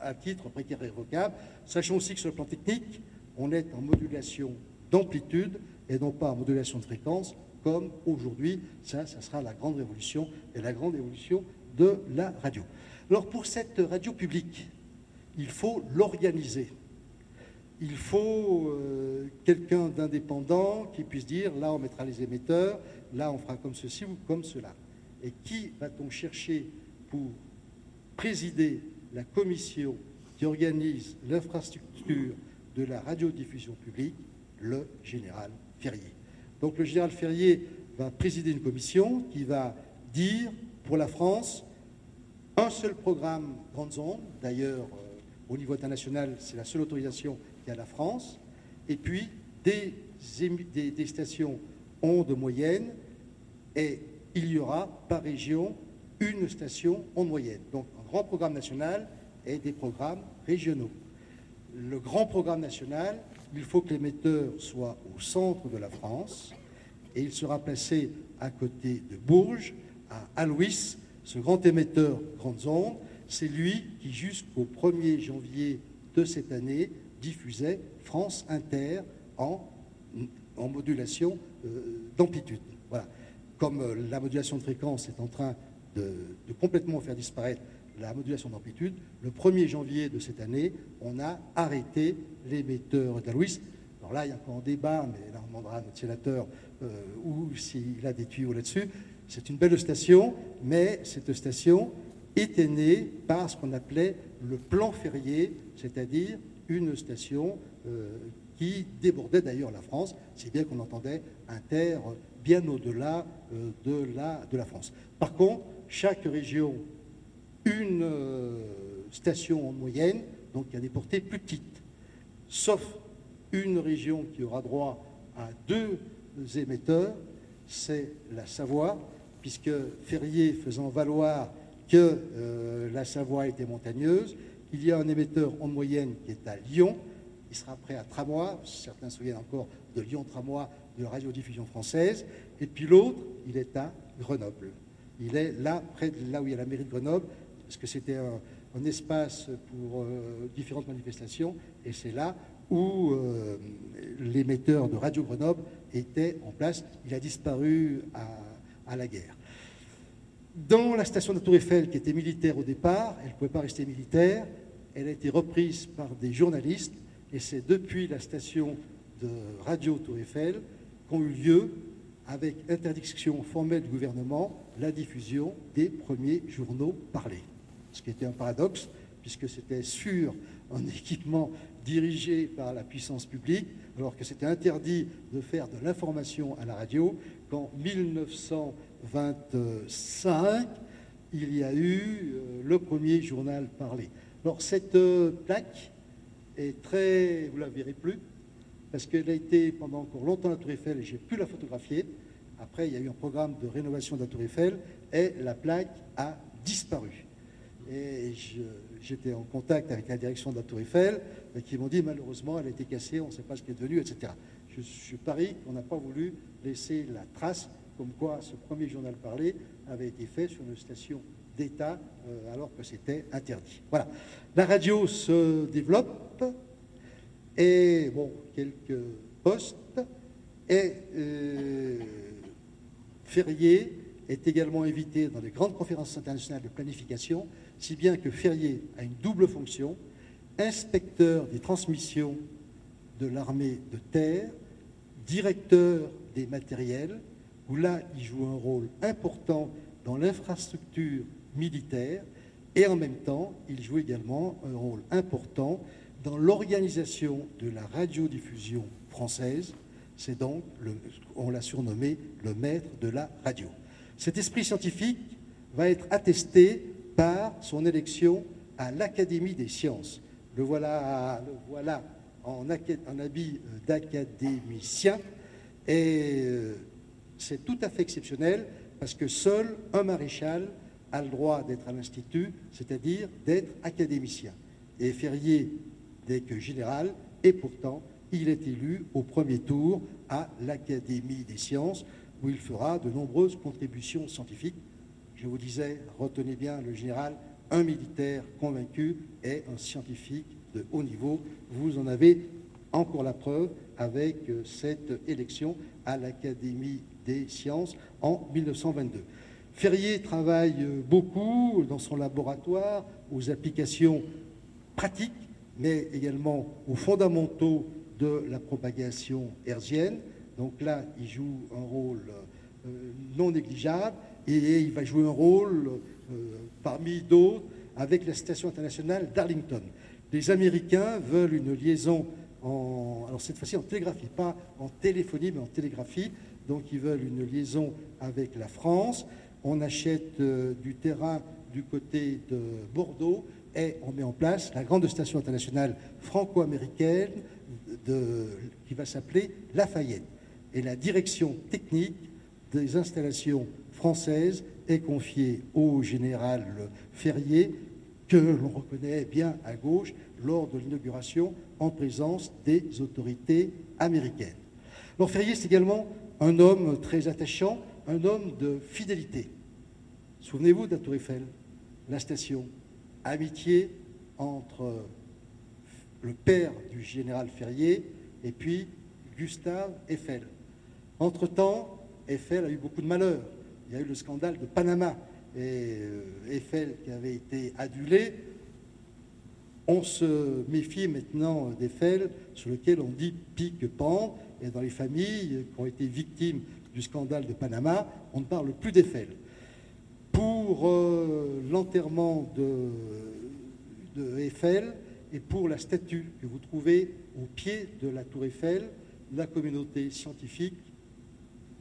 à titre précaire et révocable. Sachons aussi que sur le plan technique, on est en modulation d'amplitude et non pas en modulation de fréquence, comme aujourd'hui. Ça, ça sera la grande révolution et la grande évolution de la radio. Alors pour cette radio publique, il faut l'organiser. Il faut euh, quelqu'un d'indépendant qui puisse dire là on mettra les émetteurs, là on fera comme ceci ou comme cela. Et qui va-t-on chercher pour présider la commission qui organise l'infrastructure de la radiodiffusion publique? Le général Ferrier. Donc le général Ferrier va présider une commission qui va dire pour la France un seul programme grandes ondes, d'ailleurs euh, au niveau international c'est la seule autorisation qu'il y a la France, et puis des, stations ondes moyennes, et il y aura par région une station onde moyenne. Donc un grand programme national et des programmes régionaux. le grand programme national, il faut que l'émetteur soit au centre de la France et il sera placé à côté de Bourges, à Alois, ce grand émetteur grandes ondes. C'est lui qui, jusqu'au 1er janvier de cette année, diffusait France Inter en, modulation euh, d'amplitude. Voilà. Comme euh, la modulation de fréquence est en train de, complètement faire disparaître la modulation d'amplitude, le 1er janvier de cette année, on a arrêté l'émetteur d'Alois. Alors là, il y a encore un débat, mais là, on demandera à notre sénateur euh, s'il a des tuyaux là-dessus. C'est une belle station, mais cette station était née par ce qu'on appelait le plan ferrier, c'est-à-dire une station euh, qui débordait d'ailleurs la France, si bien qu'on entendait Inter bien au-delà euh, de, la, de la France. Par contre, chaque région, une euh, station en moyenne, donc il a des portées plus petites, sauf une région qui aura droit à deux émetteurs, c'est la Savoie, puisque Ferrier faisant valoir que la Savoie était montagneuse, il y a un émetteur en moyenne qui est à Lyon, il sera prêt à Tramois, certains se souviennent encore de Lyon-Tramois de la radiodiffusion française, et puis l'autre, il est à Grenoble. Il est là, près de là où il y a la mairie de Grenoble, parce que c'était un, espace pour euh, différentes manifestations, et c'est là où euh, l'émetteur de Radio Grenoble était en place. Il a disparu à, la guerre. Dans la station de Tour Eiffel, qui était militaire au départ, elle ne pouvait pas rester militaire, elle a été reprise par des journalistes, et c'est depuis la station de Radio Tour Eiffel qu'ont eu lieu, avec interdiction formelle du gouvernement, la diffusion des premiers journaux parlés. Ce qui était un paradoxe, puisque c'était sur un équipement dirigé par la puissance publique, alors que c'était interdit de faire de l'information à la radio, qu'en 1925, il y a eu euh, le premier journal parlé. Alors cette euh, plaque est très... Vous la verrez plus, parce qu'elle a été pendant encore longtemps la Tour Eiffel et j'ai pu la photographier. Après, il y a eu un programme de rénovation de la Tour Eiffel et la plaque a disparu. Et j'étais en contact avec la direction de la Tour Eiffel qui m'ont dit malheureusement elle a été cassée, on ne sait pas ce qu'elle est devenu, etc. Je, suis parie qu'on n'a pas voulu laisser la trace comme quoi ce premier journal parlé avait été fait sur une station d'État euh, alors que c'était interdit. Voilà. La radio se développe et bon, quelques postes et euh, Ferrier est également invité dans les grandes conférences internationales de planification, si bien que Ferrier a une double fonction inspecteur des transmissions de l'armée de terre, directeur des matériels, où là, il joue un rôle important dans l'infrastructure militaire, et en même temps, il joue également un rôle important dans l'organisation de la radiodiffusion française. C'est donc, on l'a surnommé, le maître de la radio. Cet esprit scientifique va être attesté par son élection à l'Académie des sciences. Le voilà, voilà en, habit euh, d'académicien. Et euh, c'est tout à fait exceptionnel parce que seul un maréchal a le droit d'être à l'Institut, c'est-à-dire d'être académicien. Et Ferrier n'est que général, et pourtant, il est élu au premier tour à l'Académie des sciences, où il fera de nombreuses contributions scientifiques. Je vous disais, retenez bien le général, un militaire convaincu et un scientifique de haut niveau. Vous en avez encore la preuve avec euh, cette élection à l'Académie des sciences en 1922. Ferrier travaille euh, beaucoup dans son laboratoire aux applications pratiques, mais également aux fondamentaux de la propagation hertzienne. Donc là, il joue un rôle euh, non négligeable et il va jouer un rôle parmi d'autres avec la Station internationale d'Arlington. Les Américains veulent une liaison alors cette fois-ci en télégraphie, pas en téléphonie, mais en télégraphie. Donc ils veulent une liaison avec la France. On achète euh, du terrain du côté de Bordeaux et on met en place la grande station internationale franco-américaine qui va s'appeler Lafayette. Et la direction technique des installations françaises est confiée au général Ferrier, que l'on reconnaît bien à gauche lors de l'inauguration en présence des autorités américaines. Lord Ferrier, c'est également un homme très attachant, un homme de fidélité. Souvenez-vous de la Tour Eiffel, la station, amitié entre le père du général Ferrier et puis Gustave Eiffel. Entre-temps, Eiffel a eu beaucoup de malheurs. Il y a eu le scandale de Panama et euh, Eiffel qui avait été adulé. On se méfie maintenant d'Eiffel, sur lequel on dit pique-pendre. Et dans les familles qui ont été victimes du scandale de Panama, on ne parle plus d'Eiffel. Pour euh, l'enterrement de, et pour la statue que vous trouvez au pied de la tour Eiffel, la communauté scientifique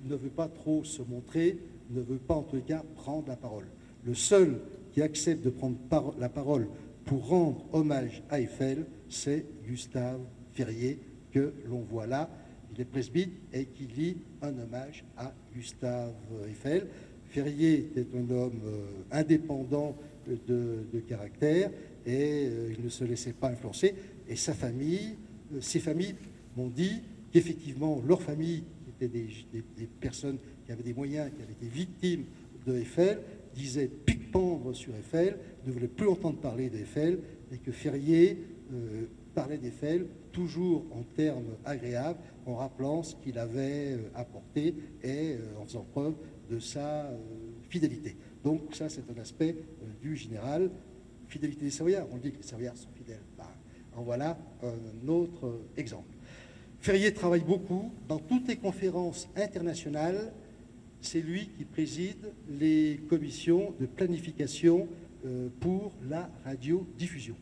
ne veut pas trop se montrer, ne veut pas en tout cas prendre la parole. Le seul qui accepte de prendre la parole pour rendre hommage à Eiffel, c'est Gustave Ferrier, que l'on voit là. Il est presbyte et qui lit un hommage à Gustave Eiffel. Ferrier était un homme euh, indépendant de, caractère et euh, il ne se laissait pas influencer. Et sa famille, euh, ses familles m'ont dit qu'effectivement, leur famille, qui étaient des, personnes qui avaient des moyens, qui avaient été victimes de Eiffel, disait pique-pendre sur Eiffel, ne voulait plus entendre parler d'Eiffel, et que Ferrier parlait d'Eiffel toujours en termes agréables, en rappelant ce qu'il avait euh, apporté et euh, en faisant preuve de sa fidélité. Donc ça, c'est un aspect du général. Fidélité des Savoyards, on dit que les Savoyards sont fidèles. Ben, en voilà un autre exemple. Ferrier travaille beaucoup dans toutes les conférences internationales c'est lui qui préside les commissions de planification euh, pour la radiodiffusion.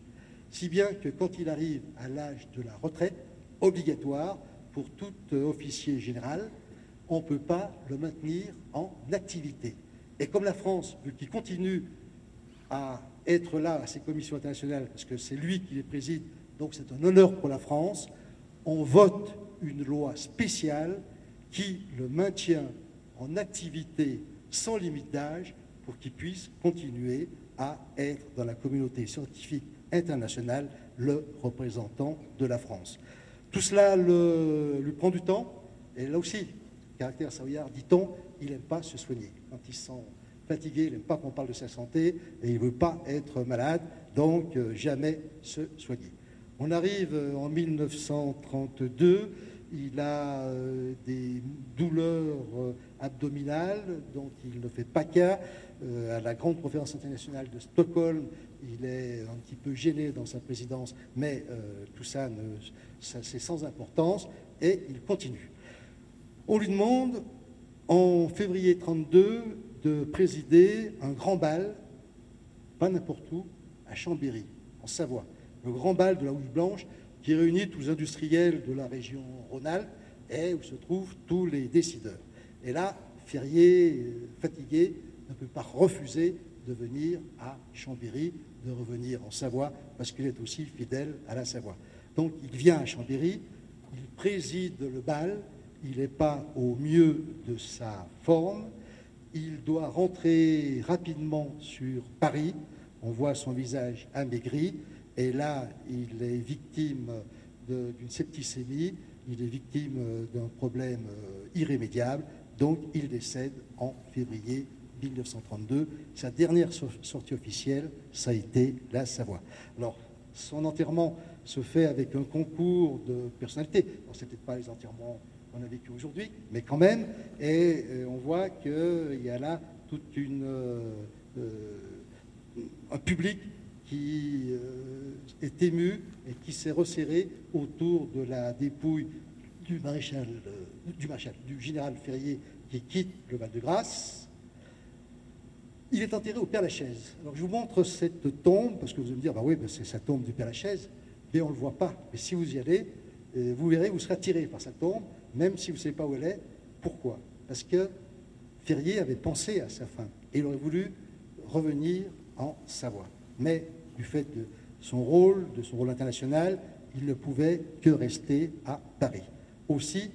Si bien que quand il arrive à l'âge de la retraite, obligatoire pour tout officier général, on ne peut pas le maintenir en activité. Et comme la France veut qu'il continue à être là à ces commissions internationales, parce que c'est lui qui les préside, donc c'est un honneur pour la France, on vote une loi spéciale qui le maintient en activité sans limite d'âge pour qu'il puisse continuer à être dans la communauté scientifique internationale le représentant de la France. Tout cela lui prend du temps, et là aussi, caractère savoyard, dit-on, il n'aime pas se soigner. Quand il se sent fatigué, il n'aime pas qu'on parle de sa santé, et il ne veut pas être malade, donc euh, jamais se soigner. On arrive euh, en 1932, il a euh, des douleurs euh, abdominales dont il ne fait pas cas. Euh, à la grande conférence internationale de Stockholm, il est un petit peu gêné dans sa présidence, mais tout ça, c'est sans importance, et il continue. On lui demande, en février 32, de présider un grand bal, pas n'importe où, à Chambéry, en Savoie. Le grand bal de la Houche Blanche, qui réunit tous les industriels de la région Rhône-Alpes et où se trouvent tous les décideurs. Et là, Ferrier, fatigué, ne peut pas refuser de venir à Chambéry, de revenir en Savoie, parce qu'il est aussi fidèle à la Savoie. Donc il vient à Chambéry, il préside le bal, il n'est pas au mieux de sa forme, il doit rentrer rapidement sur Paris, on voit son visage amaigri, et là, il est victime d'une septicémie, il est victime d'un problème euh, irrémédiable, donc il décède en février 1932. Sa dernière sortie officielle, ça a été la Savoie. Alors, son enterrement se fait avec un concours de personnalités. Ce pas les enterrements qu'on a vécu aujourd'hui, mais quand même, et euh, on voit qu'il y a là toute une, euh, un public qui euh, est ému et qui s'est resserré autour de la dépouille du maréchal, euh, du maréchal, du général Ferrier qui quitte le Val-de-Grâce. Il est enterré au Père-Lachaise. Alors je vous montre cette tombe, parce que vous allez me dire, bah oui, bah, c'est sa tombe du Père-Lachaise, mais on ne le voit pas. Mais si vous y allez, euh, vous verrez, vous serez attiré par sa tombe, même si vous ne savez pas où elle est. Pourquoi? Parce que Ferrier avait pensé à sa fin et il aurait voulu revenir en Savoie. Mais du fait de son rôle, de son rôle international, il ne pouvait que rester à Paris. Aussi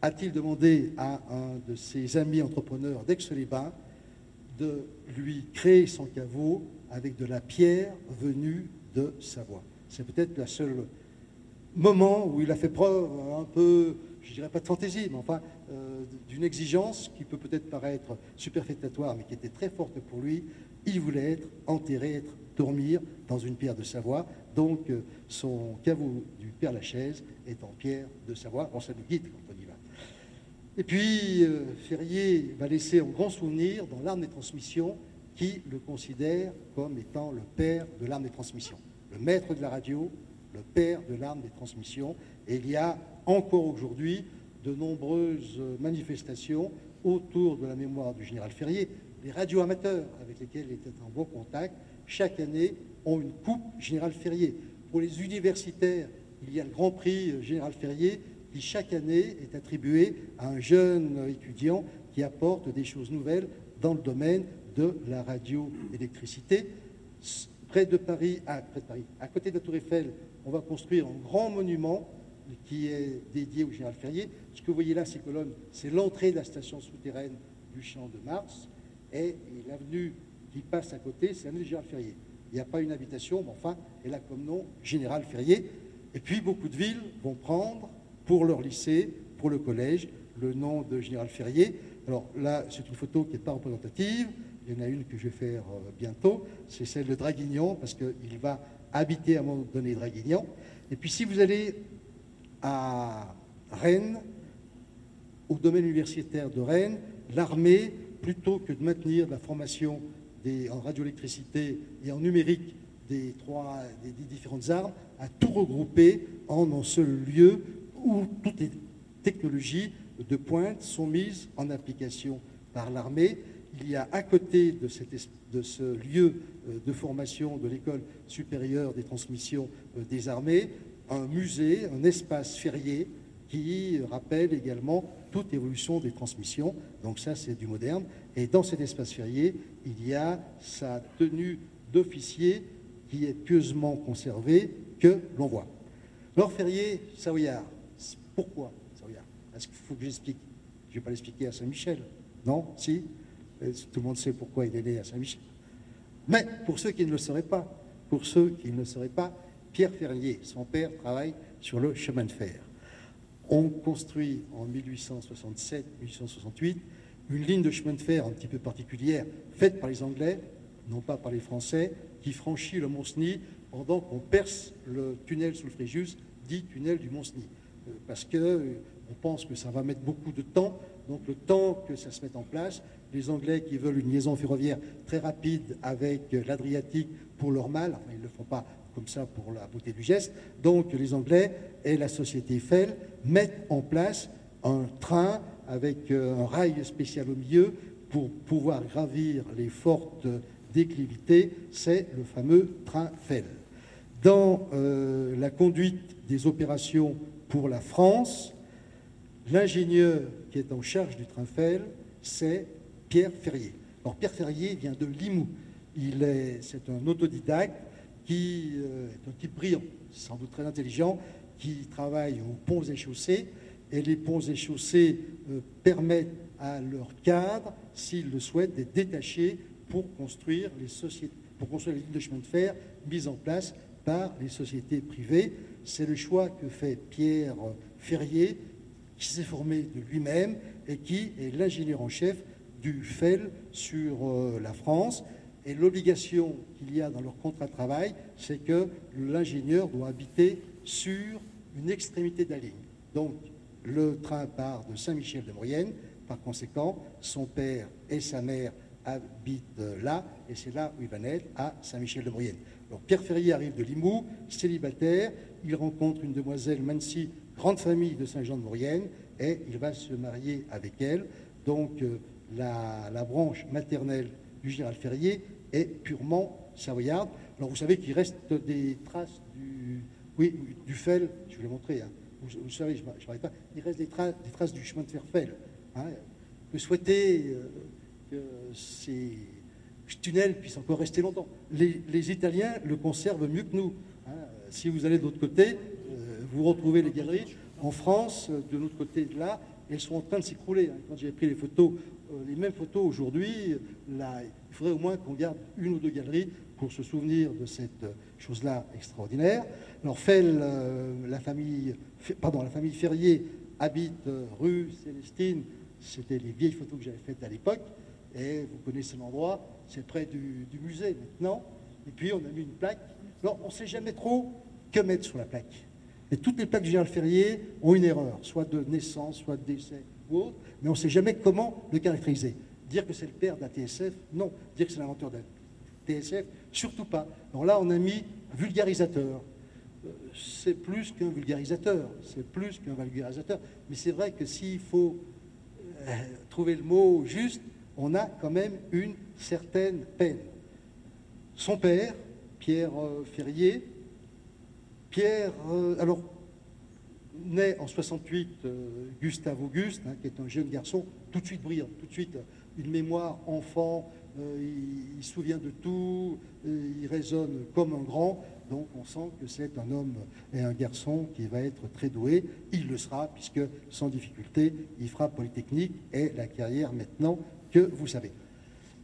a-t-il demandé à un de ses amis entrepreneurs d'Aix-les-Bains de lui créer son caveau avec de la pierre venue de Savoie. C'est peut-être le seul moment où il a fait preuve un peu, je dirais pas de fantaisie, mais enfin euh, d'une exigence qui peut peut-être paraître superfétatoire, mais qui était très forte pour lui. Il voulait être enterré, être dormir dans une pierre de Savoie. Donc euh, son caveau du Père Lachaise est en pierre de Savoie. On ça nous guide quand on y va. Et puis euh, Ferrier va laisser un grand souvenir dans l'arme des transmissions qui le considère comme étant le père de l'arme des transmissions, le maître de la radio, le père de l'arme des transmissions. Et il y a encore aujourd'hui de nombreuses manifestations autour de la mémoire du général Ferrier. Les radios amateurs avec lesquels il était en bon contact, chaque année, ont une coupe général Ferrier. Pour les universitaires, il y a le Grand Prix général Ferrier qui chaque année est attribué à un jeune étudiant qui apporte des choses nouvelles dans le domaine de la radioélectricité. Près de Paris, à, côté de la Tour Eiffel, on va construire un grand monument qui est dédié au général Ferrier. Ce que vous voyez là, ces colonnes, c'est l'entrée de la station souterraine du Champ de Mars. Et, l'avenue qui passe à côté, c'est l'avenue Général Ferrier. Il n'y a pas une habitation, mais enfin, elle a comme nom Général Ferrier. Et puis, beaucoup de villes vont prendre pour leur lycée, pour le collège, le nom de Général Ferrier. Alors là, c'est une photo qui n'est pas représentative. Il y en a une que je vais faire euh, bientôt. C'est celle de Draguignan, parce qu'il va habiter à un moment donné Draguignan. Et puis, si vous allez à Rennes, au domaine universitaire de Rennes, l'armée, plutôt que de maintenir la formation en radioélectricité et en numérique des, trois, des, différentes armes, a tout regroupé en un seul lieu où toutes les technologies de pointe sont mises en application par l'armée. Il y a à côté de, de ce lieu euh, de formation de l'école supérieure des transmissions euh, des armées un musée, un espace férié qui rappelle également toute évolution des transmissions. Donc ça, c'est du moderne. Et dans cet espace férié, il y a sa tenue d'officier qui est pieusement conservée, que l'on voit. Alors Ferrier, Savoyard. Pourquoi Savoyard Est-ce qu'il faut que j'explique Je ne vais pas l'expliquer à Saint-Michel. Non Si Tout le monde sait pourquoi il est né à Saint-Michel. Mais pour ceux qui ne le sauraient pas, pour ceux qui ne le sauraient pas, Pierre Ferrier, son père, travaille sur le chemin de fer. On construit en 1867-1868 une ligne de chemin de fer un petit peu particulière, faite par les Anglais, non pas par les Français, qui franchit le Mont-Cenis pendant qu'on perce le tunnel sous le Fréjus, dit tunnel du Mont-Cenis. Euh, parce qu'on euh, pense que ça va mettre beaucoup de temps, donc le temps que ça se mette en place, les Anglais qui veulent une liaison ferroviaire très rapide avec l'Adriatique pour leur mal, enfin ils ne le font pas comme ça pour la beauté du geste. Donc les Anglais et la société Eiffel mettent en place un train avec euh, un rail spécial au milieu pour pouvoir gravir les fortes déclivités. C'est le fameux train Eiffel. Dans euh, la conduite des opérations pour la France, l'ingénieur qui est en charge du train Eiffel, c'est Pierre Ferrier. Alors Pierre Ferrier vient de Limoux. Il est, c'est un autodidacte qui euh, est un type brillant, sans doute très intelligent, qui travaille aux ponts et chaussées. Et les ponts et chaussées euh, permettent à leur cadre, s'ils le souhaitent, d'être détachés pour construire les lignes de chemin de fer mises en place par les sociétés privées. C'est le choix que fait Pierre Ferrier, qui s'est formé de lui-même et qui est l'ingénieur en chef du FEL sur euh, la France. Et l'obligation qu'il y a dans leur contrat de travail, c'est que l'ingénieur doit habiter sur une extrémité de la ligne. Donc, le train part de Saint-Michel-de-Maurienne. Par conséquent, son père et sa mère habitent là, et c'est là où il va naître, à Saint-Michel-de-Maurienne. Donc, Pierre Ferrier arrive de Limoux, célibataire. Il rencontre une demoiselle Mancy, grande famille de Saint-Jean-de-Maurienne, et il va se marier avec elle. Donc, euh, la, branche maternelle du général Ferrier est purement savoyarde. Alors vous savez qu'il reste des traces du, oui, du je vais le montrer, hein. vous, savez, je ne pas, il reste des, traces du chemin de fer fel. Hein. Souhaiter euh, que ces tunnels puissent encore rester longtemps. Les, Italiens le conservent mieux que nous. Hein. Si vous allez de l'autre côté, euh, vous retrouvez les galeries. En France, de l'autre côté de là, elles sont en train de s'écrouler. Hein. Quand j'ai pris les photos, euh, les mêmes photos aujourd'hui, il faudrait au moins qu'on garde une ou deux galeries pour se souvenir de cette chose-là extraordinaire. Alors, Fell, euh, la, famille, pardon, la famille Ferrier habite rue Célestine. C'était les vieilles photos que j'avais faites à l'époque. Et vous connaissez l'endroit, c'est près du, musée maintenant. Et puis, on a mis une plaque. Alors, on ne sait jamais trop que mettre sur la plaque. Et toutes les plaques du général Ferrier ont une erreur, soit de naissance, soit de décès ou autre, mais on ne sait jamais comment le caractériser. Dire que c'est le père d'un TSF, non. Dire que c'est l'inventeur d'un TSF, surtout pas. Alors là, on a mis vulgarisateur. Euh, c'est plus qu'un vulgarisateur, c'est plus qu'un vulgarisateur. Mais c'est vrai que s'il faut euh, trouver le mot juste, on a quand même une certaine peine. Son père, Pierre euh, Ferrier, Pierre, alors, naît en 68 Gustave Auguste, hein, qui est un jeune garçon, tout de suite brillant, tout de suite une mémoire enfant, euh, il, se souvient de tout, euh, il raisonne comme un grand. Donc on sent que c'est un homme et un garçon qui va être très doué. Il le sera, puisque sans difficulté, il fera Polytechnique et la carrière maintenant que vous savez.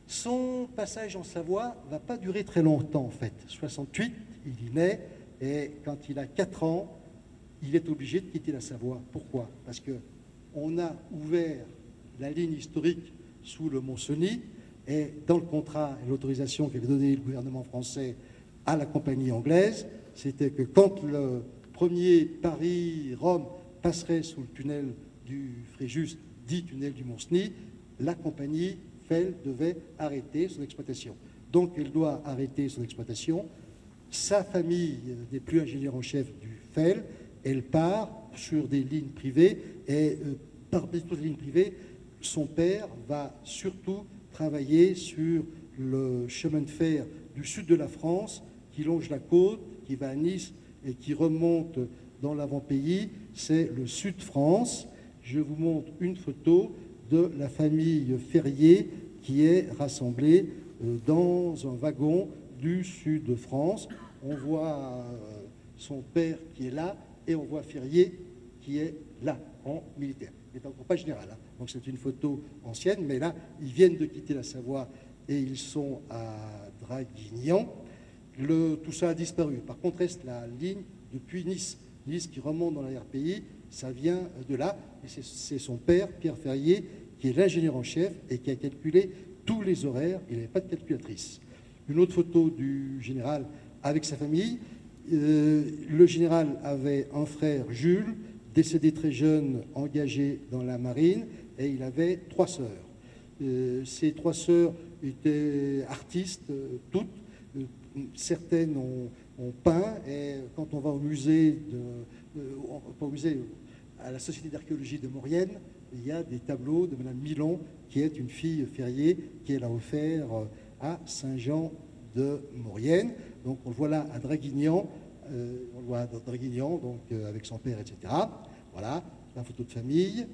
Son passage en Savoie va pas durer très longtemps en fait. 68, il y naît et quand il a 4 ans, il est obligé de quitter la Savoie. Pourquoi? Parce que on a ouvert la ligne historique sous le Mont-Cenis et dans le contrat et l'autorisation qu'avait donné le gouvernement français à la compagnie anglaise, c'était que quand le premier Paris-Rome passerait sous le tunnel du Fréjus, dit tunnel du Mont-Cenis, la compagnie FEL devait arrêter son exploitation. Donc elle doit arrêter son exploitation. Sa famille n'est plus ingénieur en chef du FEL. Elle part sur des lignes privées et euh, parmi toutes les lignes privées, son père va surtout travailler sur le chemin de fer du sud de la France qui longe la côte, qui va à Nice et qui remonte dans l'avant-pays. C'est le sud France. Je vous montre une photo de la famille Ferrier qui est rassemblée euh, dans un wagon du sud de France. On voit euh, son père qui est là et on voit Ferrier qui est là, en militaire. Il n'est encore pas général. Hein. Donc c'est une photo ancienne, mais là, ils viennent de quitter la Savoie et ils sont à Draguignan. Tout ça a disparu. Par contre, reste la ligne depuis Nice. Nice qui remonte dans la RPI, ça vient de là. C'est son père, Pierre Ferrier, qui est l'ingénieur en chef et qui a calculé tous les horaires. Il n'avait pas de calculatrice. Une autre photo du général avec sa famille. Euh, le général avait un frère, Jules, décédé très jeune, engagé dans la marine, et il avait trois sœurs. Euh, ces trois sœurs étaient artistes, euh, toutes. Certaines ont, peint, et quand on va au musée, de, au musée, à la Société d'archéologie de Maurienne, il y a des tableaux de Madame Milon, qui est une fille ferrier, qui elle a offert à Saint-Jean de Maurienne. Donc on le voit là à Draguignan, on le voit à Draguignan, donc avec son père, etc. Voilà, la photo de famille.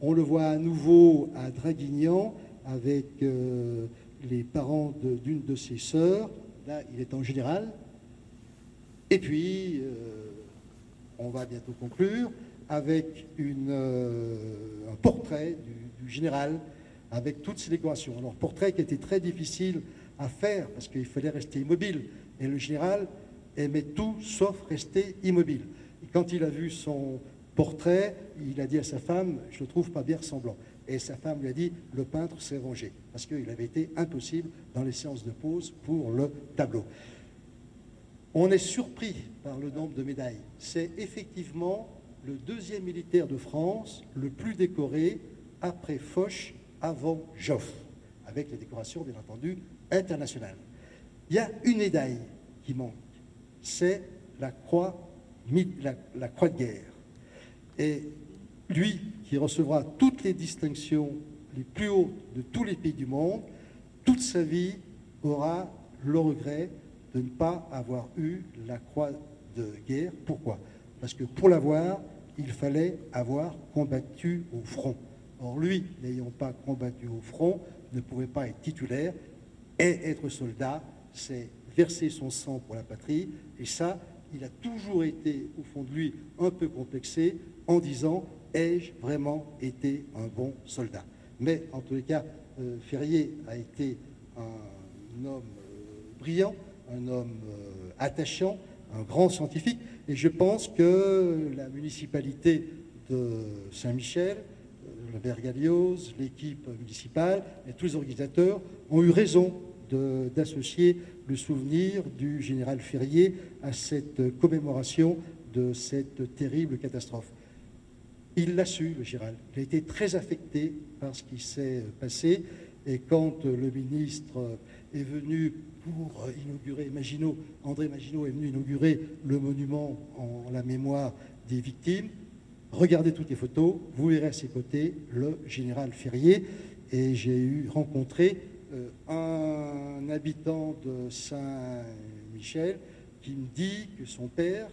On le voit à nouveau à Draguignan avec euh, les parents d'une de, ses sœurs. Là, il est en général. Et puis, euh, on va bientôt conclure avec euh, un portrait du, général avec toutes ses décorations. Alors, portrait qui était très difficile à faire parce qu'il fallait rester immobile. Et le général aimait tout sauf rester immobile. Quand il a vu son, portrait, il a dit à sa femme, je ne trouve pas bien ressemblant. Et sa femme lui a dit, le peintre s'est rangé, parce qu'il avait été impossible dans les séances de pose pour le tableau. On est surpris par le nombre de médailles. C'est effectivement le deuxième militaire de France le plus décoré après Foch, avant Joffre, avec les décorations, bien entendu, internationales. Il y a une médaille qui manque, c'est la croix, la croix de guerre. Et lui, qui recevra toutes les distinctions les plus hautes de tous les pays du monde, toute sa vie aura le regret de ne pas avoir eu la croix de guerre. Pourquoi? Parce que pour l'avoir, il fallait avoir combattu au front. Or, lui, n'ayant pas combattu au front, ne pouvait pas être titulaire. Et être soldat, c'est verser son sang pour la patrie. Et ça, il a toujours été, au fond de lui, un peu complexé en disant ai-je vraiment été un bon soldat? Mais en tous les cas, euh, Ferrier a été un homme euh, brillant un homme attachant, un grand scientifique. Et je pense que la municipalité de Saint-Michel, le Bergalios, l'équipe municipale et tous les organisateurs ont eu raison d'associer le souvenir du général Ferrier à cette commémoration de cette terrible catastrophe. Il l'a su, le général. Il a été très affecté par ce qui s'est passé. Et quand le ministre est venu pour inaugurer, Maginot, André Maginot est venu inaugurer le monument en la mémoire des victimes, regardez toutes les photos, vous verrez à ses côtés le général Ferrier. Et j'ai eu rencontré euh, un habitant de Saint-Michel qui me dit que son père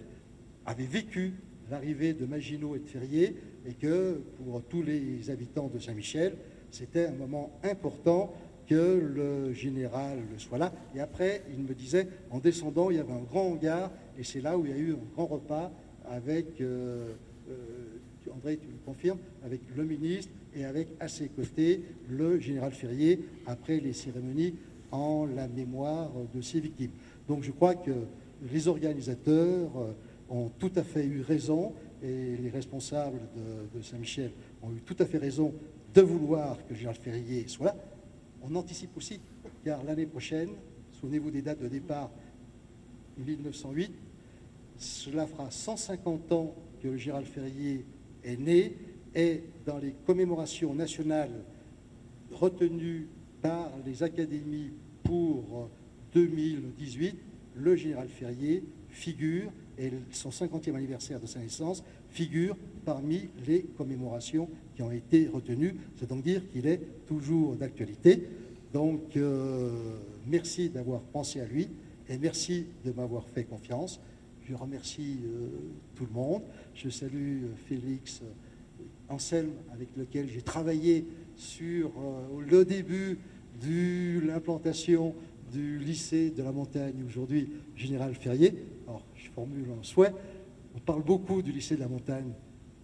avait vécu l'arrivée de Maginot et de Ferrier et que pour tous les habitants de Saint-Michel, c'était un moment important que le général soit là. Et après, il me disait, en descendant, il y avait un grand hangar, et c'est là où il y a eu un grand repas avec, euh, euh, André, tu le confirmes, avec le ministre et avec à ses côtés le général Ferrier, après les cérémonies en la mémoire de ses victimes. Donc je crois que les organisateurs euh, ont tout à fait eu raison et les responsables de, Saint-Michel ont eu tout à fait raison de vouloir que Gérald Ferrier soit là. On anticipe aussi, car l'année prochaine, souvenez-vous des dates de départ, 1908, cela fera 150 ans que le Gérald Ferrier est né et dans les commémorations nationales retenues par les académies pour 2018, le général Ferrier figure et son 50e anniversaire de sa naissance figure parmi les commémorations qui ont été retenues. C'est donc dire qu'il est toujours d'actualité. Donc, euh, merci d'avoir pensé à lui et merci de m'avoir fait confiance. Je remercie euh, tout le monde. Je salue euh, Félix Anselme, avec lequel j'ai travaillé sur le début de l'implantation du lycée de la montagne, aujourd'hui Général Ferrier. Alors, je formule un souhait. On parle beaucoup du lycée de la montagne,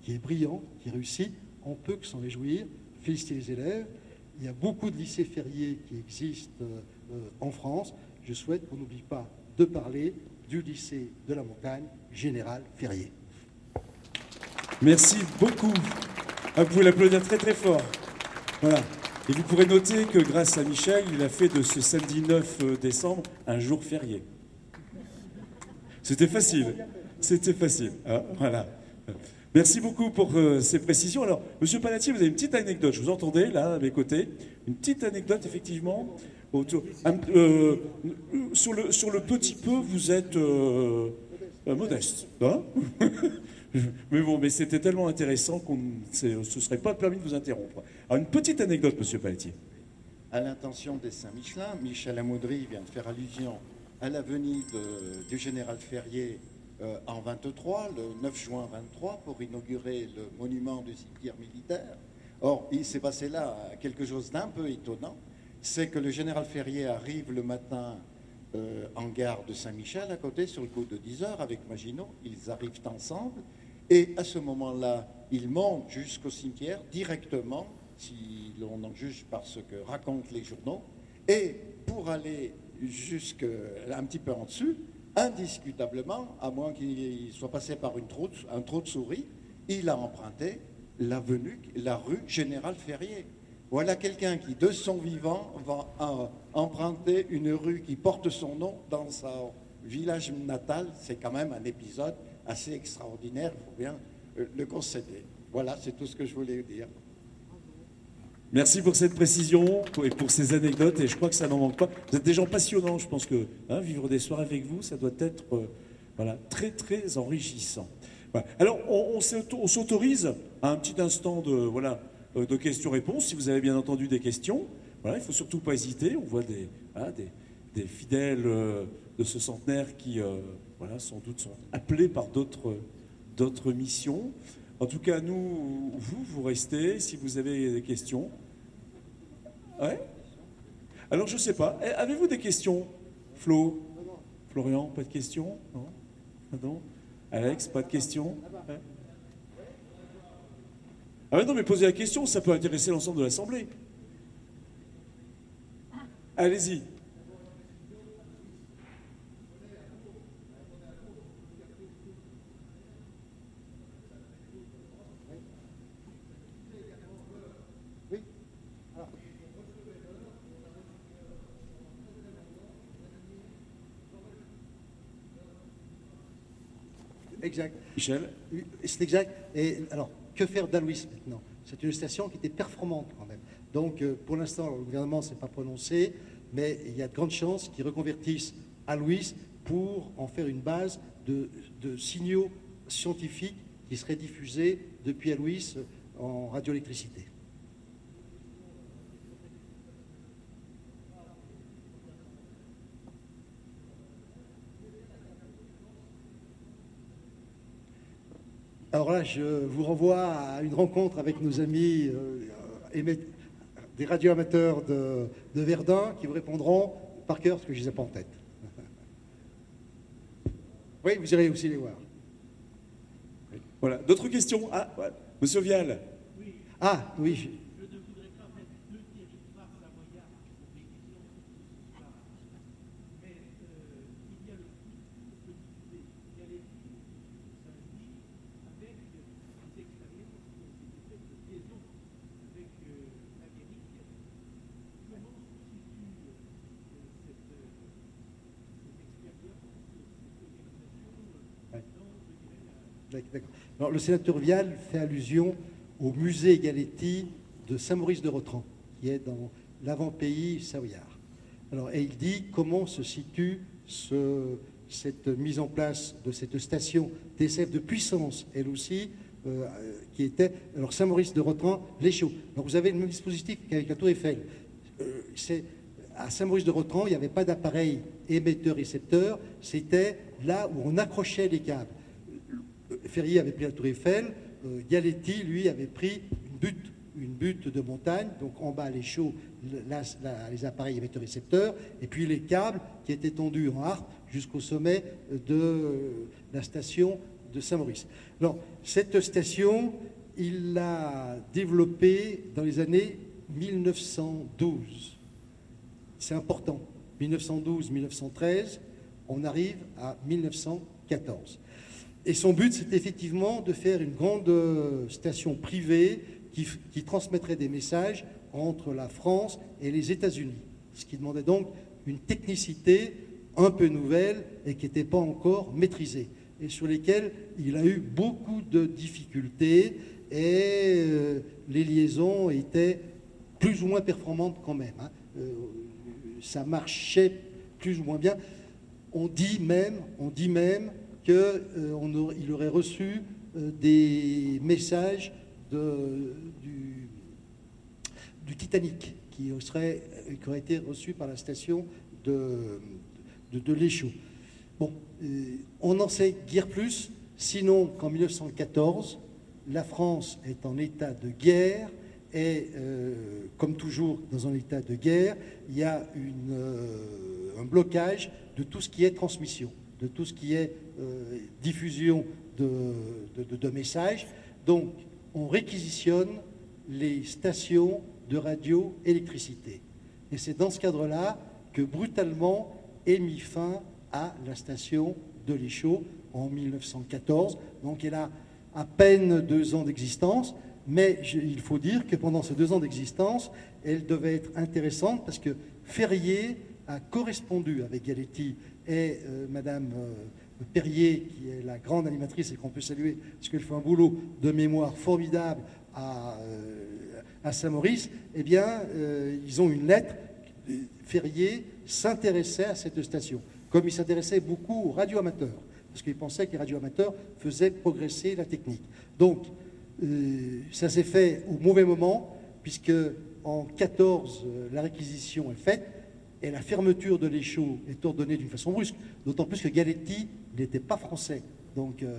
qui est brillant, qui réussit. On peut que s'en réjouir, féliciter les élèves. Il y a beaucoup de lycées Ferrier qui existent euh, en France. Je souhaite qu'on n'oublie pas de parler du lycée de la montagne Général Ferrier. Merci beaucoup. Ah, vous pouvez l'applaudir très très fort. Voilà. Et vous pourrez noter que grâce à Michel, il a fait de ce samedi 9 euh, décembre un jour férié. C'était facile. C'était facile. Ah, voilà. Merci beaucoup pour euh, ces précisions. Alors, Monsieur Palatier, vous avez une petite anecdote. Je vous entendais là, à mes côtés. Une petite anecdote, effectivement. Euh, sur, le, sur le petit peu, vous êtes modeste. Hein mais bon, mais c'était tellement intéressant qu'on ne se serait pas permis de vous interrompre. Alors, une petite anecdote, monsieur Pelletier. À l'intention des Saint-Michelin, Michel Amoudry vient de faire allusion à la venue du général Ferrier euh, en 23, le 9 juin 23, pour inaugurer le monument du cimetière militaire. Or, il s'est passé là quelque chose d'un peu étonnant, c'est que le général Ferrier arrive le matin euh, en gare de Saint-Michel, à côté, sur le coup de 10 heures, avec Maginot. Ils arrivent ensemble. Et à ce moment-là, il monte jusqu'au cimetière directement, si l'on en juge par ce que racontent les journaux, et pour aller jusqu'à un petit peu en dessus, indiscutablement, à moins qu'il soit passé par une un trou de souris, il a emprunté la rue Général Ferrier. Voilà quelqu'un qui, de son vivant, va emprunter une rue qui porte son nom dans son village natal. C'est quand même un épisode assez extraordinaire, il faut bien euh, le concéder. Voilà, c'est tout ce que je voulais dire. Merci pour cette précision et pour ces anecdotes, et je crois que ça n'en manque pas. Vous êtes des gens passionnants, je pense que hein, vivre des soirées avec vous, ça doit être euh, voilà, très très enrichissant. Alors, on, s'autorise à un petit instant de, voilà, euh, de questions-réponses, si vous avez bien entendu des questions. Voilà, il ne faut surtout pas hésiter, on voit des, des, fidèles de ce centenaire qui voilà, sans doute sont appelés par d'autres missions. En tout cas, nous, vous, vous restez si vous avez des questions. Alors, je ne sais pas. Eh, avez-vous des questions, Flo? Florian, pas de questions? Non? Alex, pas de questions? Ah non, mais posez la question, ça peut intéresser l'ensemble de l'Assemblée. Exact. Michel C'est exact. Et alors, que faire d'Aloïs maintenant? C'est une station qui était performante quand même. Donc, euh, pour l'instant, le gouvernement ne s'est pas prononcé, mais il y a de grandes chances qu'ils reconvertissent Aloïs pour en faire une base de, de signaux scientifiques qui seraient diffusés depuis Aloïs en radioélectricité. Alors là, je vous renvoie à une rencontre avec nos amis euh, des radioamateurs de, de, Verdun qui vous répondront par cœur ce que je n'ai pas en tête. oui, vous irez aussi les voir. Voilà. D'autres questions? Ah, ouais. Monsieur Vial. Oui. Ah, oui. Alors, le sénateur Vial fait allusion au musée Galetti de Saint-Maurice de Rotran, qui est dans l'avant-pays savoyard. Alors, et il dit comment se situe cette mise en place de cette station TSF de puissance, elle aussi, euh, qui était. Alors, Saint-Maurice de Rotran, les chauds. Donc, vous avez le même dispositif qu'avec la Tour Eiffel. Euh, à Saint-Maurice de Rotran, il n'y avait pas d'appareil émetteur-récepteur, c'était là où on accrochait les câbles. Ferrier avait pris la tour Eiffel, euh, Galetti, lui, avait pris une butte, de montagne, donc en bas les chauds, les appareils émetteurs-récepteurs, et puis les câbles qui étaient tendus en harpe jusqu'au sommet de la station de Saint-Maurice. Alors, cette station, il l'a développée dans les années 1912. C'est important. 1912-1913, on arrive à 1914. Et son but, c'est effectivement de faire une grande euh, station privée qui, transmettrait des messages entre la France et les États-Unis. Ce qui demandait donc une technicité un peu nouvelle et qui n'était pas encore maîtrisée. Et sur lesquelles il a eu beaucoup de difficultés et euh, les liaisons étaient plus ou moins performantes quand même. Hein. Euh, ça marchait plus ou moins bien. On dit même, on dit même qu'il euh, aurait reçu euh, des messages du, Titanic qui, serait, qui auraient été reçus par la station de, de, l'Échaud. Bon, euh, on n'en sait guère plus, sinon qu'en 1914, la France est en état de guerre et, comme toujours dans un état de guerre, il y a un blocage de tout ce qui est transmission de tout ce qui est euh, diffusion de, messages. Donc, on réquisitionne les stations de radio-électricité. Et c'est dans ce cadre-là que brutalement est mis fin à la station de l'Échaud en 1914. Donc elle a à peine deux ans d'existence, mais il faut dire que pendant ces deux ans d'existence, elle devait être intéressante parce que Ferrier a correspondu avec Galetti et euh, Madame euh, Perrier, qui est la grande animatrice et qu'on peut saluer, parce qu'elle fait un boulot de mémoire formidable à, euh, Saint-Maurice, eh bien, ils ont une lettre. Ferrier s'intéressait à cette station, comme il s'intéressait beaucoup aux radioamateurs, parce qu'il pensait que les radioamateurs faisaient progresser la technique. Donc, ça s'est fait au mauvais moment, puisque en 14, la réquisition est faite, et la fermeture de l'échaud est ordonnée d'une façon brusque, d'autant plus que Galetti n'était pas français. Donc, euh,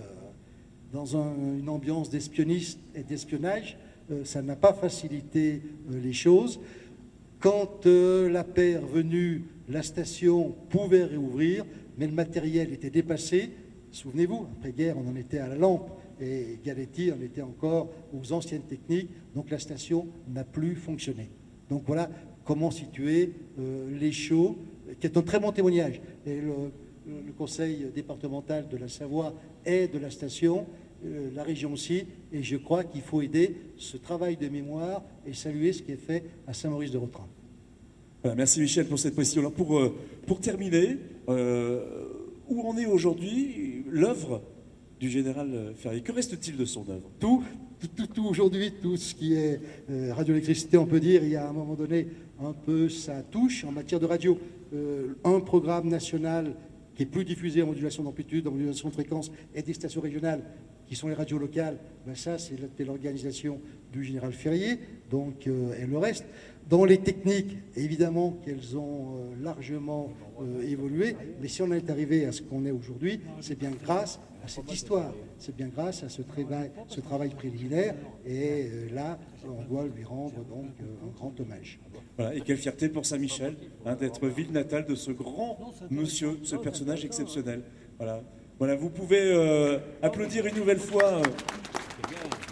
dans une ambiance d'espionniste et d'espionnage, euh, ça n'a pas facilité euh, les choses. Quand la paix est revenue, la station pouvait réouvrir, mais le matériel était dépassé. Souvenez-vous, après-guerre, on en était à la lampe et Galetti en était encore aux anciennes techniques, donc la station n'a plus fonctionné. Donc voilà comment situer euh, les chauds, qui est un très bon témoignage. Et le, conseil départemental de la Savoie est de la station, euh, la région aussi, et je crois qu'il faut aider ce travail de mémoire et saluer ce qui est fait à Saint-Maurice de Rotran. merci Michel pour cette question. pour, euh, pour terminer, où en est aujourd'hui l'œuvre du général euh, Ferrier? Que reste-t-il de son œuvre? Tout, tout, tout, tout aujourd'hui, tout ce qui est euh, radioélectricité, on peut dire, il y a à un moment donné un peu sa touche en matière de radio. Euh, un programme national qui est plus diffusé en modulation d'amplitude, en modulation de fréquence, et des stations régionales qui sont les radios locales, ben ça c'est l'organisation du général Ferrier, donc, euh, et le reste. Dans les techniques, évidemment qu'elles ont euh, largement évolué, mais si on est arrivé à ce qu'on est aujourd'hui, c'est bien grâce à cette histoire, c'est bien grâce à ce travail, ce travail préliminaire, et euh, là, on doit lui rendre donc euh, un grand hommage. Voilà, et quelle fierté pour Saint-Michel hein, d'être ville natale de ce grand monsieur, ce personnage exceptionnel. Voilà, voilà vous pouvez euh, applaudir une nouvelle fois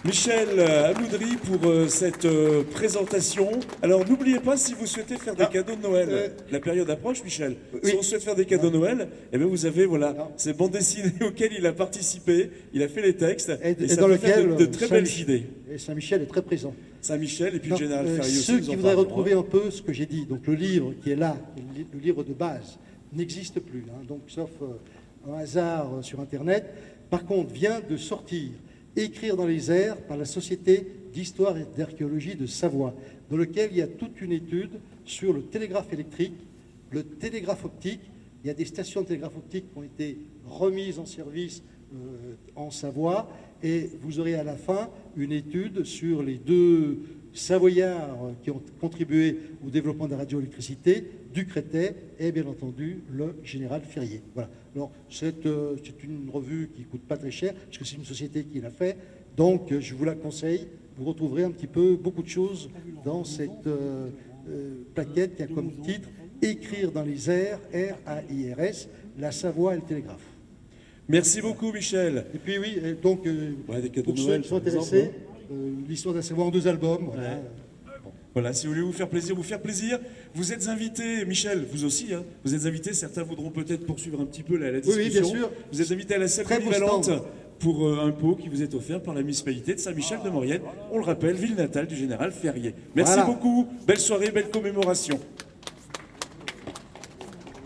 Michel euh, Amoudry pour euh, cette euh, présentation. Alors n'oubliez pas, si vous souhaitez faire des Ah, cadeaux de Noël, euh, la période approche, Michel. oui. Si on souhaite faire des cadeaux de Noël, eh bien vous avez voilà ces bandes dessinées auxquelles il a participé, il a fait les textes, Et- et, et ça dans lequel, de, de très Saint- belles idées. Et Saint-Michel est très présent. Saint-Michel et puis Non, le général Ferrier aussi. ceux qui en voudraient retrouver un peu ce que j'ai dit, donc le livre qui est là, le li- le livre de base, n'existe plus, hein, donc sauf un hasard sur Internet. Par contre, vient de sortir Écrire dans les airs par la Société d'histoire et d'archéologie de Savoie, dans lequel il y a toute une étude sur le télégraphe électrique, le télégraphe optique. Il y a des stations de télégraphe optique qui ont été remises en service euh, en Savoie, et vous aurez à la fin une étude sur les deux Savoyards qui ont contribué au développement de la radioélectricité, du Crétet et bien entendu le général Ferrier. Voilà. Alors c'est euh, c'est une revue qui coûte pas très cher, parce que c'est une société qui l'a fait, donc euh, je vous la conseille. Vous retrouverez un petit peu beaucoup de choses dans cette euh, euh, plaquette qui a comme titre Écrire dans les airs, R-A-I-R-S, la Savoie et le télégraphe. Merci beaucoup, Michel. Et puis oui, donc Ouais, des cadeaux pour de ceux Noël, qui sont intéressés, euh, l'histoire de la Savoie en deux albums. Voilà. Ouais. Voilà, si vous voulez vous faire plaisir, vous faire plaisir, vous êtes invités, Michel, vous aussi, hein, vous êtes invités, certains voudront peut-être poursuivre un petit peu la, la Oui, oui, discussion. bien sûr. Vous êtes invités à la salle polyvalente pour euh, un pot qui vous est offert par la municipalité de Saint-Michel de Maurienne. On le rappelle, ville natale du général Ferrier. Merci Voilà. beaucoup, belle soirée, belle commémoration.